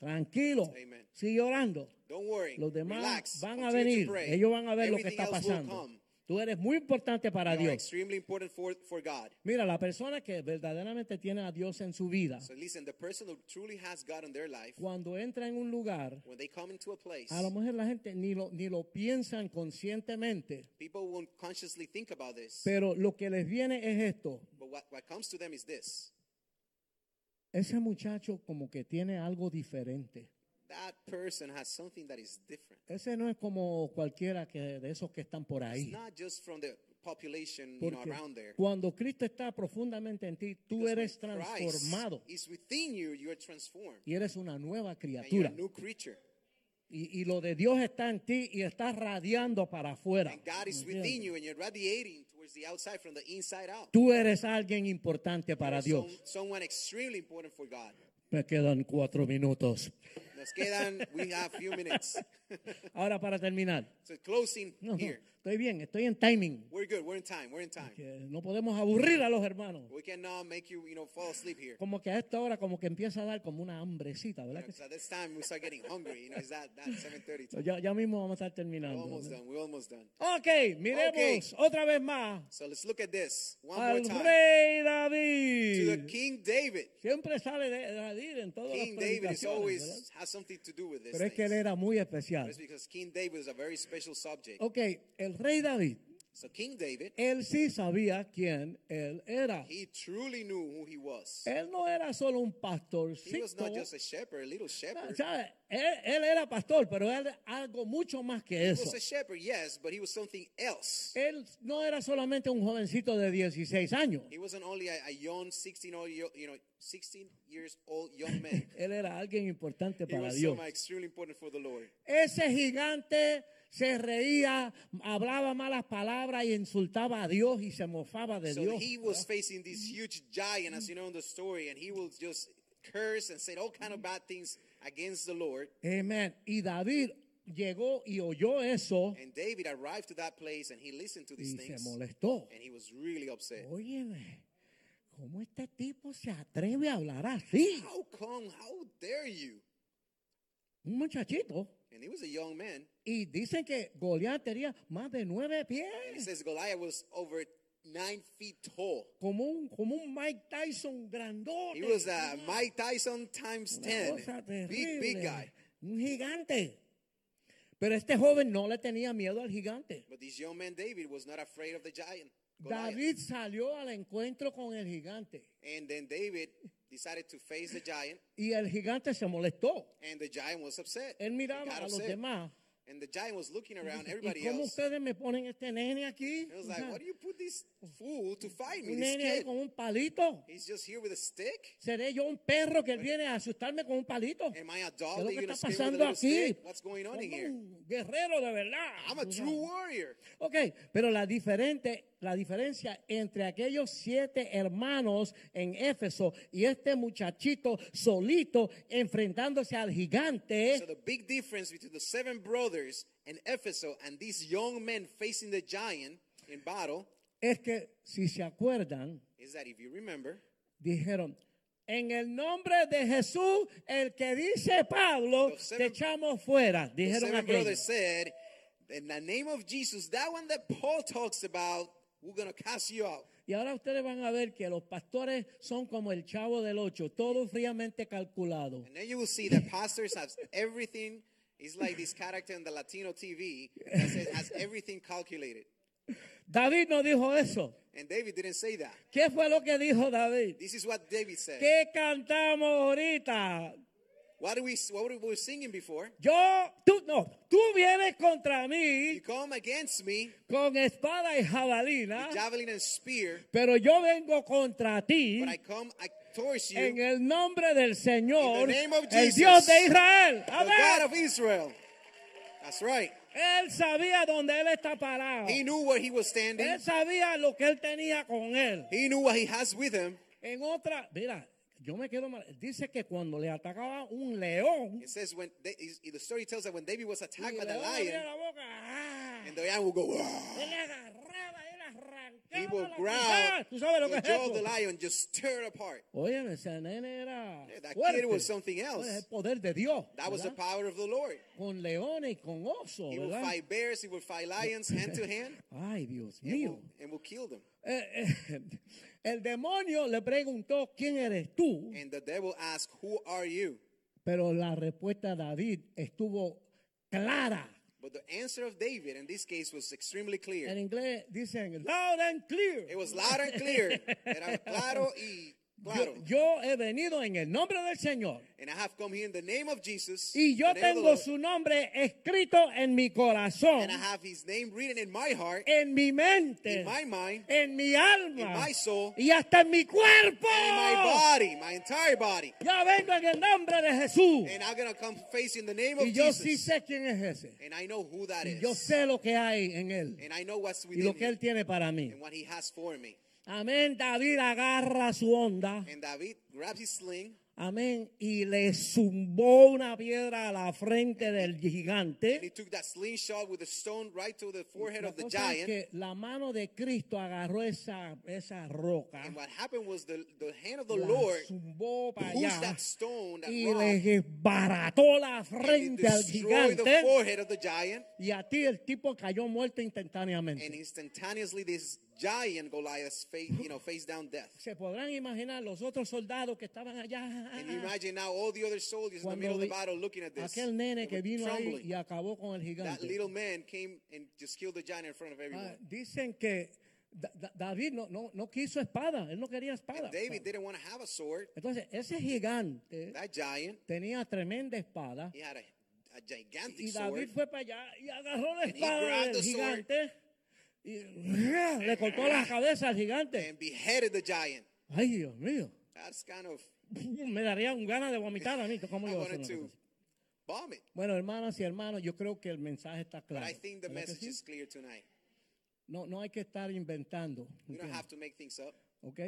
tranquilo, Amen. sigue orando. Don't worry. Los demás Relax. van a Continue venir, ellos van a ver lo que está pasando. Tú eres muy importante para You are Dios. extremely important for, for God. Mira, la persona que verdaderamente tiene a Dios en su vida, So listen, the person who truly has God in their life, cuando entra en un lugar, when they come into a place, a lo mejor la gente ni lo, ni lo piensan conscientemente, people won't consciously think about this. pero lo que les viene es esto. But what, what comes to them is this. Ese muchacho como que tiene algo diferente. That person has something that is different. Ese no es como cualquiera que, de esos que están por It's ahí. not just from the population, you know, around there. cuando Cristo está profundamente en ti, tú Because eres when Christ transformado is within you, you are transformed. y eres una nueva And you're a criatura. new creature. Y, y lo de Dios está en ti y está radiando para afuera. And God is ¿Me within entiendes? you and you're radiating towards the outside from the inside out. Tú eres alguien importante para Dios. some- someone extremely important for God. Me quedan cuatro minutos. Nos quedan, we have few minutes. Ahora para terminar. So closing No, no, here. estoy bien, estoy en timing. We're good. We're in time. We're in time. Que no podemos aburrir a los hermanos. We cannot make you, you know, fall asleep here. Como que a esta hora como que empieza a dar como una hambrecita, ¿verdad? at this time we start getting hungry. You know, is that that 7:30 sí? time? Ya, ya mismo vamos a estar We're almost done. We're almost done. Ok, miremos otra vez más So let's look at this one al more time. rey To David. the King David. Siempre sale de David en todas King las David is always ¿verdad? has something to do with this. Pero es que él era muy especial. It's because King David is a very special subject. Ok, el rey David, So King David, él sí sabía quién él era. he truly knew who he was. Él no era solo un He was not just a shepherd, a little shepherd. ¿sabe? Él, él era pastor, pero él algo mucho más que He eso. was a shepherd, yes, but he was something else. Él no era solamente un jovencito de 16 años. He wasn't only a, a young 16 old, yo- you know, 16 years old young man. Él era alguien importante He para was Dios. extremely important for the Lord. Ese gigante se reía, hablaba malas palabras y insultaba a Dios y se mofaba de So Dios. he was facing this huge giant, as you know in the story, and he will just curse and say all kind of bad things against the Lord. Amén. Y David llegó y oyó eso And David arrived to that place and he listened to these y se things, molestó. and he was really upset. Óyeme, ¿cómo este tipo se atreve a hablar así? How come? How dare you? Un muchachito. And he was a young man. Y dicen que Goliat tenía más de nueve He pies. says Goliath was over nine feet tall. Como un, como un Mike Tyson grandote. He was uh, Mike Tyson times Una 10. cosa Big, big guy. Un gigante. Pero este joven no le tenía miedo al gigante. But this young man, David, was not afraid of the giant. Goliath. David salió al encuentro con el gigante. And then David decided to face the giant, Y el gigante se molestó. and the giant was upset. Él miraba a los upset. demás. And the giant was looking around ¿Y everybody cómo else. ustedes me ponen este nene aquí? He was like, "What do you put this fool to fight me? Un This nene ahí kid, con un palito. he's just here with a stick. ¿Seré yo un perro que viene a asustarme con un palito? Am I a ¿Qué dog es lo that que you're gonna está scare me with a pasando little aquí? stick? What's going on in Como here? un guerrero de verdad. I'm a true warrior. Ok, pero la, diferente, la diferencia entre aquellos siete hermanos en Éfeso y este muchachito solito enfrentándose al gigante So the big difference between the seven brothers in Ephesus and these young men facing the giant in battle es que, si se acuerdan, is that if you remember, dijeron, en el nombre de Jesús, el que dice Pablo, Los te seven- echamos fuera. Dijeron seven brothers said, in the name of Jesus, that one that Paul talks about, we're to cast you out. Y ahora ustedes van a ver que los pastores son como el chavo del ocho, todo fríamente calculado. And then you will see that pastors have everything. It's like this character in the Latino TV that says, has everything calculated. David no dijo eso. And David didn't say that. ¿Qué fue lo que dijo David? This is what David said. ¿Qué cantamos ahorita? What do we what we were singing before? Yo, tú no, tú vienes contra You mí come against me, con espada y jabalina, javelin and spear, pero yo vengo contra ti but I come I, towards en you, el nombre del Señor, In the name of el Jesus, Dios de Israel. the Amén. God of Israel. That's right. Él sabía dónde él está parado. He knew where he was standing. Él sabía lo que él tenía con él. He knew what he has with him. En otra, mira, yo me quedo mal. Dice que cuando le atacaba un león, It says when they, the story tells that when David was attacked by the lion, la boca, ¡ah! and the lion will go, "Wah." él agarraba, él ¡Llama will growl! ¿Tú sabes lo que the es jaw eso? the lion just tear it apart. Oye, ese nene era Yeah, that fuerte. kid was something else. Pues, el poder de Dios. That was the ¿verdad? power of the Lord. Con leones y con osos, He will ¿verdad? fight bears, he will fight lions hand to hand, Ay, Dios and mío. will, and will kill them. Eh, eh, el demonio le preguntó, ¿quién eres tú? And the devil asked, Who are you? Pero la respuesta de David estuvo clara. But the answer of David in this case was extremely En clear. inglés dicen loud and clear. It was loud and clear. Era claro y claro. yo he venido en el nombre del Señor And I have come here in the name of Jesus. y yo tengo su nombre escrito en mi corazón, and I have his name written in my heart, en mi mente, in my mind, en mi alma in my soul, y hasta en mi cuerpo. and in my body, my entire body. Ya vengo en el nombre de Jesús. And I'm to come face in the name of Y yo sí Jesus. sé quién es ese. And I know who that Y yo is. sé lo que hay en él And I know what's y lo within que él tiene para mí. and what he has for me. Amén. David agarra su onda. And David grabs his sling Amén. Y le zumbó una piedra a la frente del and he gigante. took that slingshot with a stone right to the forehead La of the cosa es giant. que la mano de Cristo agarró esa, esa roca. And what happened was the, the hand of the la Lord zumbó para allá that stone, that y rock, le desbarató la and frente al destroyed the gigante. forehead of the giant. Y a ti el tipo cayó muerto And instantáneamente. instantaneously, this giant Goliath face, you know, face down death. Se podrán imaginar los otros soldados que estaban allá. And imagine now all the other soldiers in the Cuando middle of the battle looking at this. Aquel nene que vino ahí trembling. y acabó con el That gigante. little man came and just killed the giant in front of Ah, everyone. dicen que Da- Da- David no, no, no quiso espada, él no quería espada. And David didn't want to have a sword. Entonces, ese gigante That giant, tenía tremenda espada he had a, a gigantic y sword. David fue para allá y agarró la espada del sword. gigante y le cortó la cabeza al gigante. and beheaded the giant. Ay, Dios mío. That's kind of Me daría un ganas de vomitar a mí. ¿Cómo yo to vomit. Bueno, hermanas y hermanos, yo creo que el mensaje está But claro. I think the ¿Verdad que message sí? is clear tonight. No, no hay que estar inventando. We don't have to make things up. ¿Ok?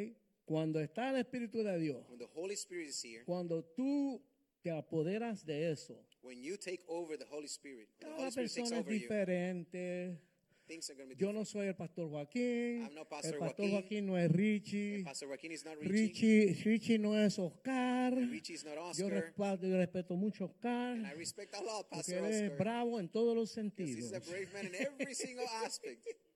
Cuando está el Espíritu de Dios, When the Holy Spirit is here, cuando tú te apoderas de eso, when you take over the Holy Spirit, the cada Holy Spirit takes persona es over you, diferente. Yo no soy el pastor Joaquín. I'm not Pastor el pastor Joaquín. Joaquín no es Richie. Pastor is not Richie. Richie, Richie no es Oscar. Richie is not Yo Oscar. respeto, yo respeto mucho a Oscar. And I respect a lot Porque Pastor él es Oscar. bravo en todos los sentidos. He's a brave man in every single aspect.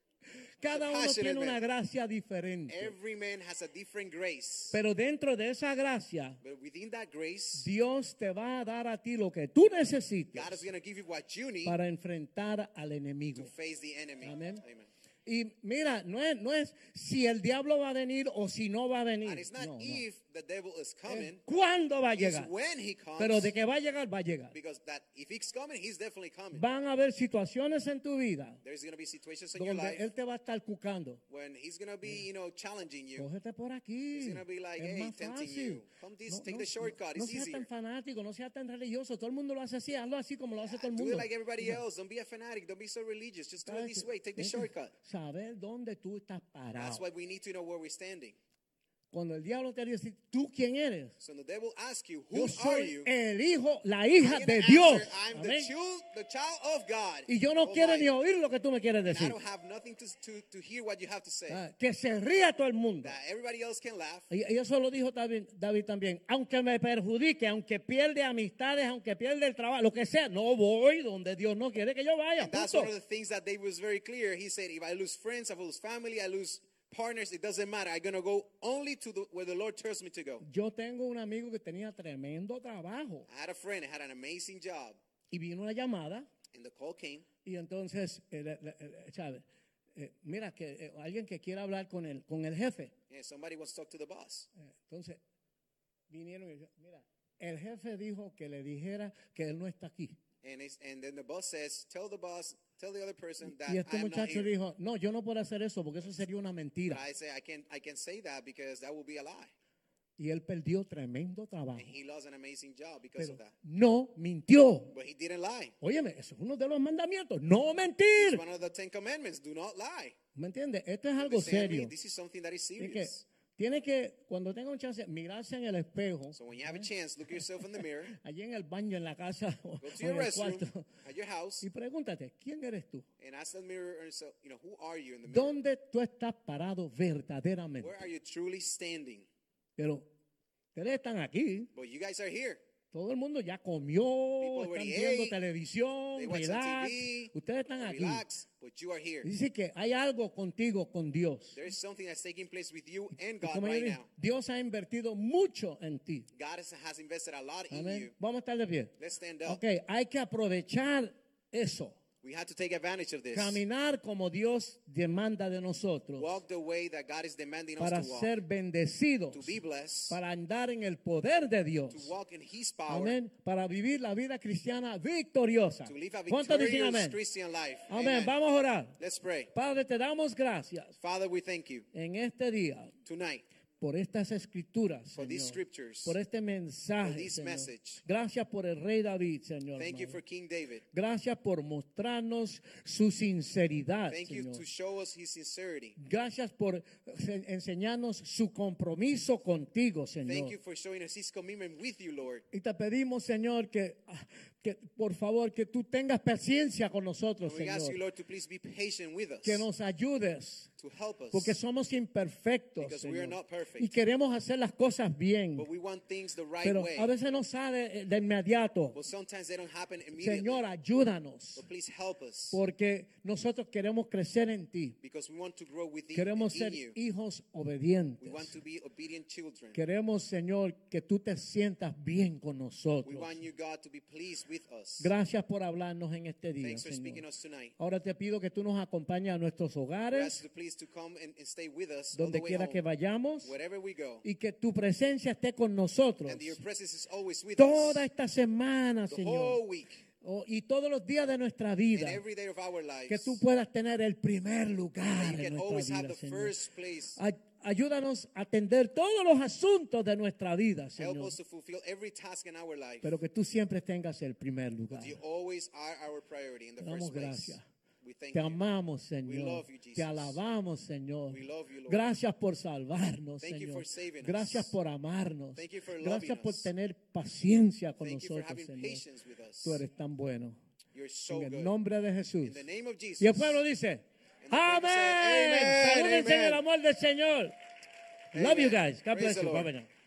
Cada uno tiene una gracia diferente. Every man has a different grace. Pero dentro de esa gracia, But within that grace, Dios te va a dar a ti lo que tú necesites God is going to give you what you need para enfrentar al to enemigo. face the enemy. Amen. Amen. Y mira, no es, no es si el diablo va a venir o si no va a venir. And it's not No, no. if the devil is Es coming, ¿Cuándo va a llegar? when he comes. Pero de que va a llegar, va a llegar. Because that if he's coming, he's definitely coming. Van a haber situaciones en tu vida There's going to be situations in your donde life él te va a estar cucando. when he's going to be, you know, challenging you. Cógete por aquí. He's gonna be like, es "Hey, más fácil. you. Come this- take the shortcut, No, seas tan easier." fanático, no seas tan religioso. Todo el mundo lo hace así, hazlo así como lo hace todo el Do mundo. it like everybody else. Don't be a fanatic. Don't be so religious. Just do it ¿Sabes this way. Take the shortcut. Saber dónde tú estás parado. That's why we need to know where we're standing. Cuando el diablo te dice, ¿tú quién eres? So the devil asks you, Yo Who are soy you? el hijo, la hija de answer, Dios. I'm the child, the child of God. Y yo no Oh quiero my. ni oír lo que tú me quieres decir. Ah, que se ría todo el mundo. That everybody else can laugh. Y, y eso lo dijo David, David también. Aunque me perjudique, aunque pierde amistades, aunque pierde el trabajo, lo que sea, no voy donde Dios no quiere que yo vaya. And that's one of the things that David was very clear. He said, if I lose friends, if I lose family, I lose partners, it doesn't matter. I'm going to go only to the, where the Lord tells me to go. Yo tengo un amigo que tenía tremendo trabajo I had a friend that had an amazing job. y vino una llamada And the call came. y entonces, eh, eh, ¿sabe? Eh, mira, que eh, alguien que quiera hablar con el, con el jefe. And somebody wants to talk to the boss. Eh, Entonces, vinieron y dijeron, mira, el jefe dijo que le dijera que él no está aquí. And, it's, and then the boss says, tell the boss, tell the other person that Y este not muchacho here. dijo, no, yo no puedo hacer eso porque eso sería una mentira. But I say, I can't, I can't say that because that would be a lie. Y él perdió tremendo trabajo. And he lost an amazing job because Pero of that. no mintió. But he didn't lie. Óyeme, eso es uno de los mandamientos. No It's mentir. one of the Ten Commandments. Do not lie. ¿Me entiendes? Esto es algo serio. This is something that is serious. Tiene que, cuando tenga un chance, mirarse en el espejo, So when you have a chance, look yourself in the mirror, allí en el baño, en la casa o, go o to en your el restroom cuarto, at your house, y pregúntate, ¿quién eres tú? and ask the mirror yourself, you know, who are you in the mirror? ¿Dónde tú estás parado verdaderamente? Where are you truly standing? Pero ustedes están aquí, But you guys are here. Todo el mundo ya comió, están viendo ate, televisión, relax. TV, Ustedes están aquí. relax, but you are here. Dice que hay algo contigo con Dios. There is something that's taking place with you and Y God como yo right dije, now. Dios ha invertido mucho en ti. God has, invested a lot in you. Vamos a estar de pie. Let's stand up. Ok, hay que aprovechar eso. We have to take advantage of this. Caminar como Dios demanda de nosotros Walk the way that God is demanding para us to walk. ser bendecidos, To be blessed. para andar en el poder de To Dios. walk in His power. Amén. Para vivir la vida cristiana victoriosa. To live a ¿Cuántos dicen victorious amén? Christian life. Amén. Vamos a orar. Let's pray. Padre, te damos gracias Father, we thank you en este día tonight por estas escrituras, for these Señor. por este mensaje. Señor. message. Gracias por el rey David, Señor. Thank you for King David. Gracias por mostrarnos su sinceridad, Thank you Señor. to show us His sincerity. Gracias por se- enseñarnos su compromiso contigo, Thank Señor. you for showing us His commitment with you, Lord. Y te pedimos, Señor, que, que por favor, que tú tengas paciencia con nosotros, And we ask you, Señor. Lord, to please be patient with us. Que nos ayudes, to help us. porque somos imperfectos, Because we are Señor. not perfect. Y queremos hacer las cosas bien, But we want things the right pero way. a veces no sale de inmediato. But sometimes they don't happen immediately. Señor, ayúdanos, But please help us. porque nosotros queremos crecer en ti. Because we want to grow with you, Queremos in ser you. hijos We obedientes. want to be obedient children. Queremos, Señor, que tú te sientas bien con We nosotros. want you, God, to be pleased. Gracias por hablarnos en este día, Thanks for speaking Señor. us tonight. Ahora te pido que tú nos acompañes a nuestros hogares, donde quiera que vayamos, wherever we go. y que tu presencia esté con nosotros And your presence is always with toda us. esta semana, Señor. Oh, y todos los días de nuestra vida. lives. Que tú puedas tener el primer lugar en nuestra vida, Señor. Ayúdanos a atender todos los asuntos de nuestra vida, Help Señor. us to fulfill every task in our life. Pero que tú siempre tengas el primer lugar. You always are our priority in the Te damos first place. gracias. We thank Te you. amamos, Señor. love you, Jesus. Te alabamos, Señor. We love you, Lord. Gracias por salvarnos, Thank you Señor. for saving us. Gracias por amarnos. Thank you for loving Gracias por us. tener paciencia con Thank you for nosotros, having Señor. patience with us. Tú eres tan bueno. You're so En el good. nombre de Jesús. In the name of Jesus. Y el pueblo dice, Amén. Salúdense en el amor del Señor. Love you guys. God bless you. Now.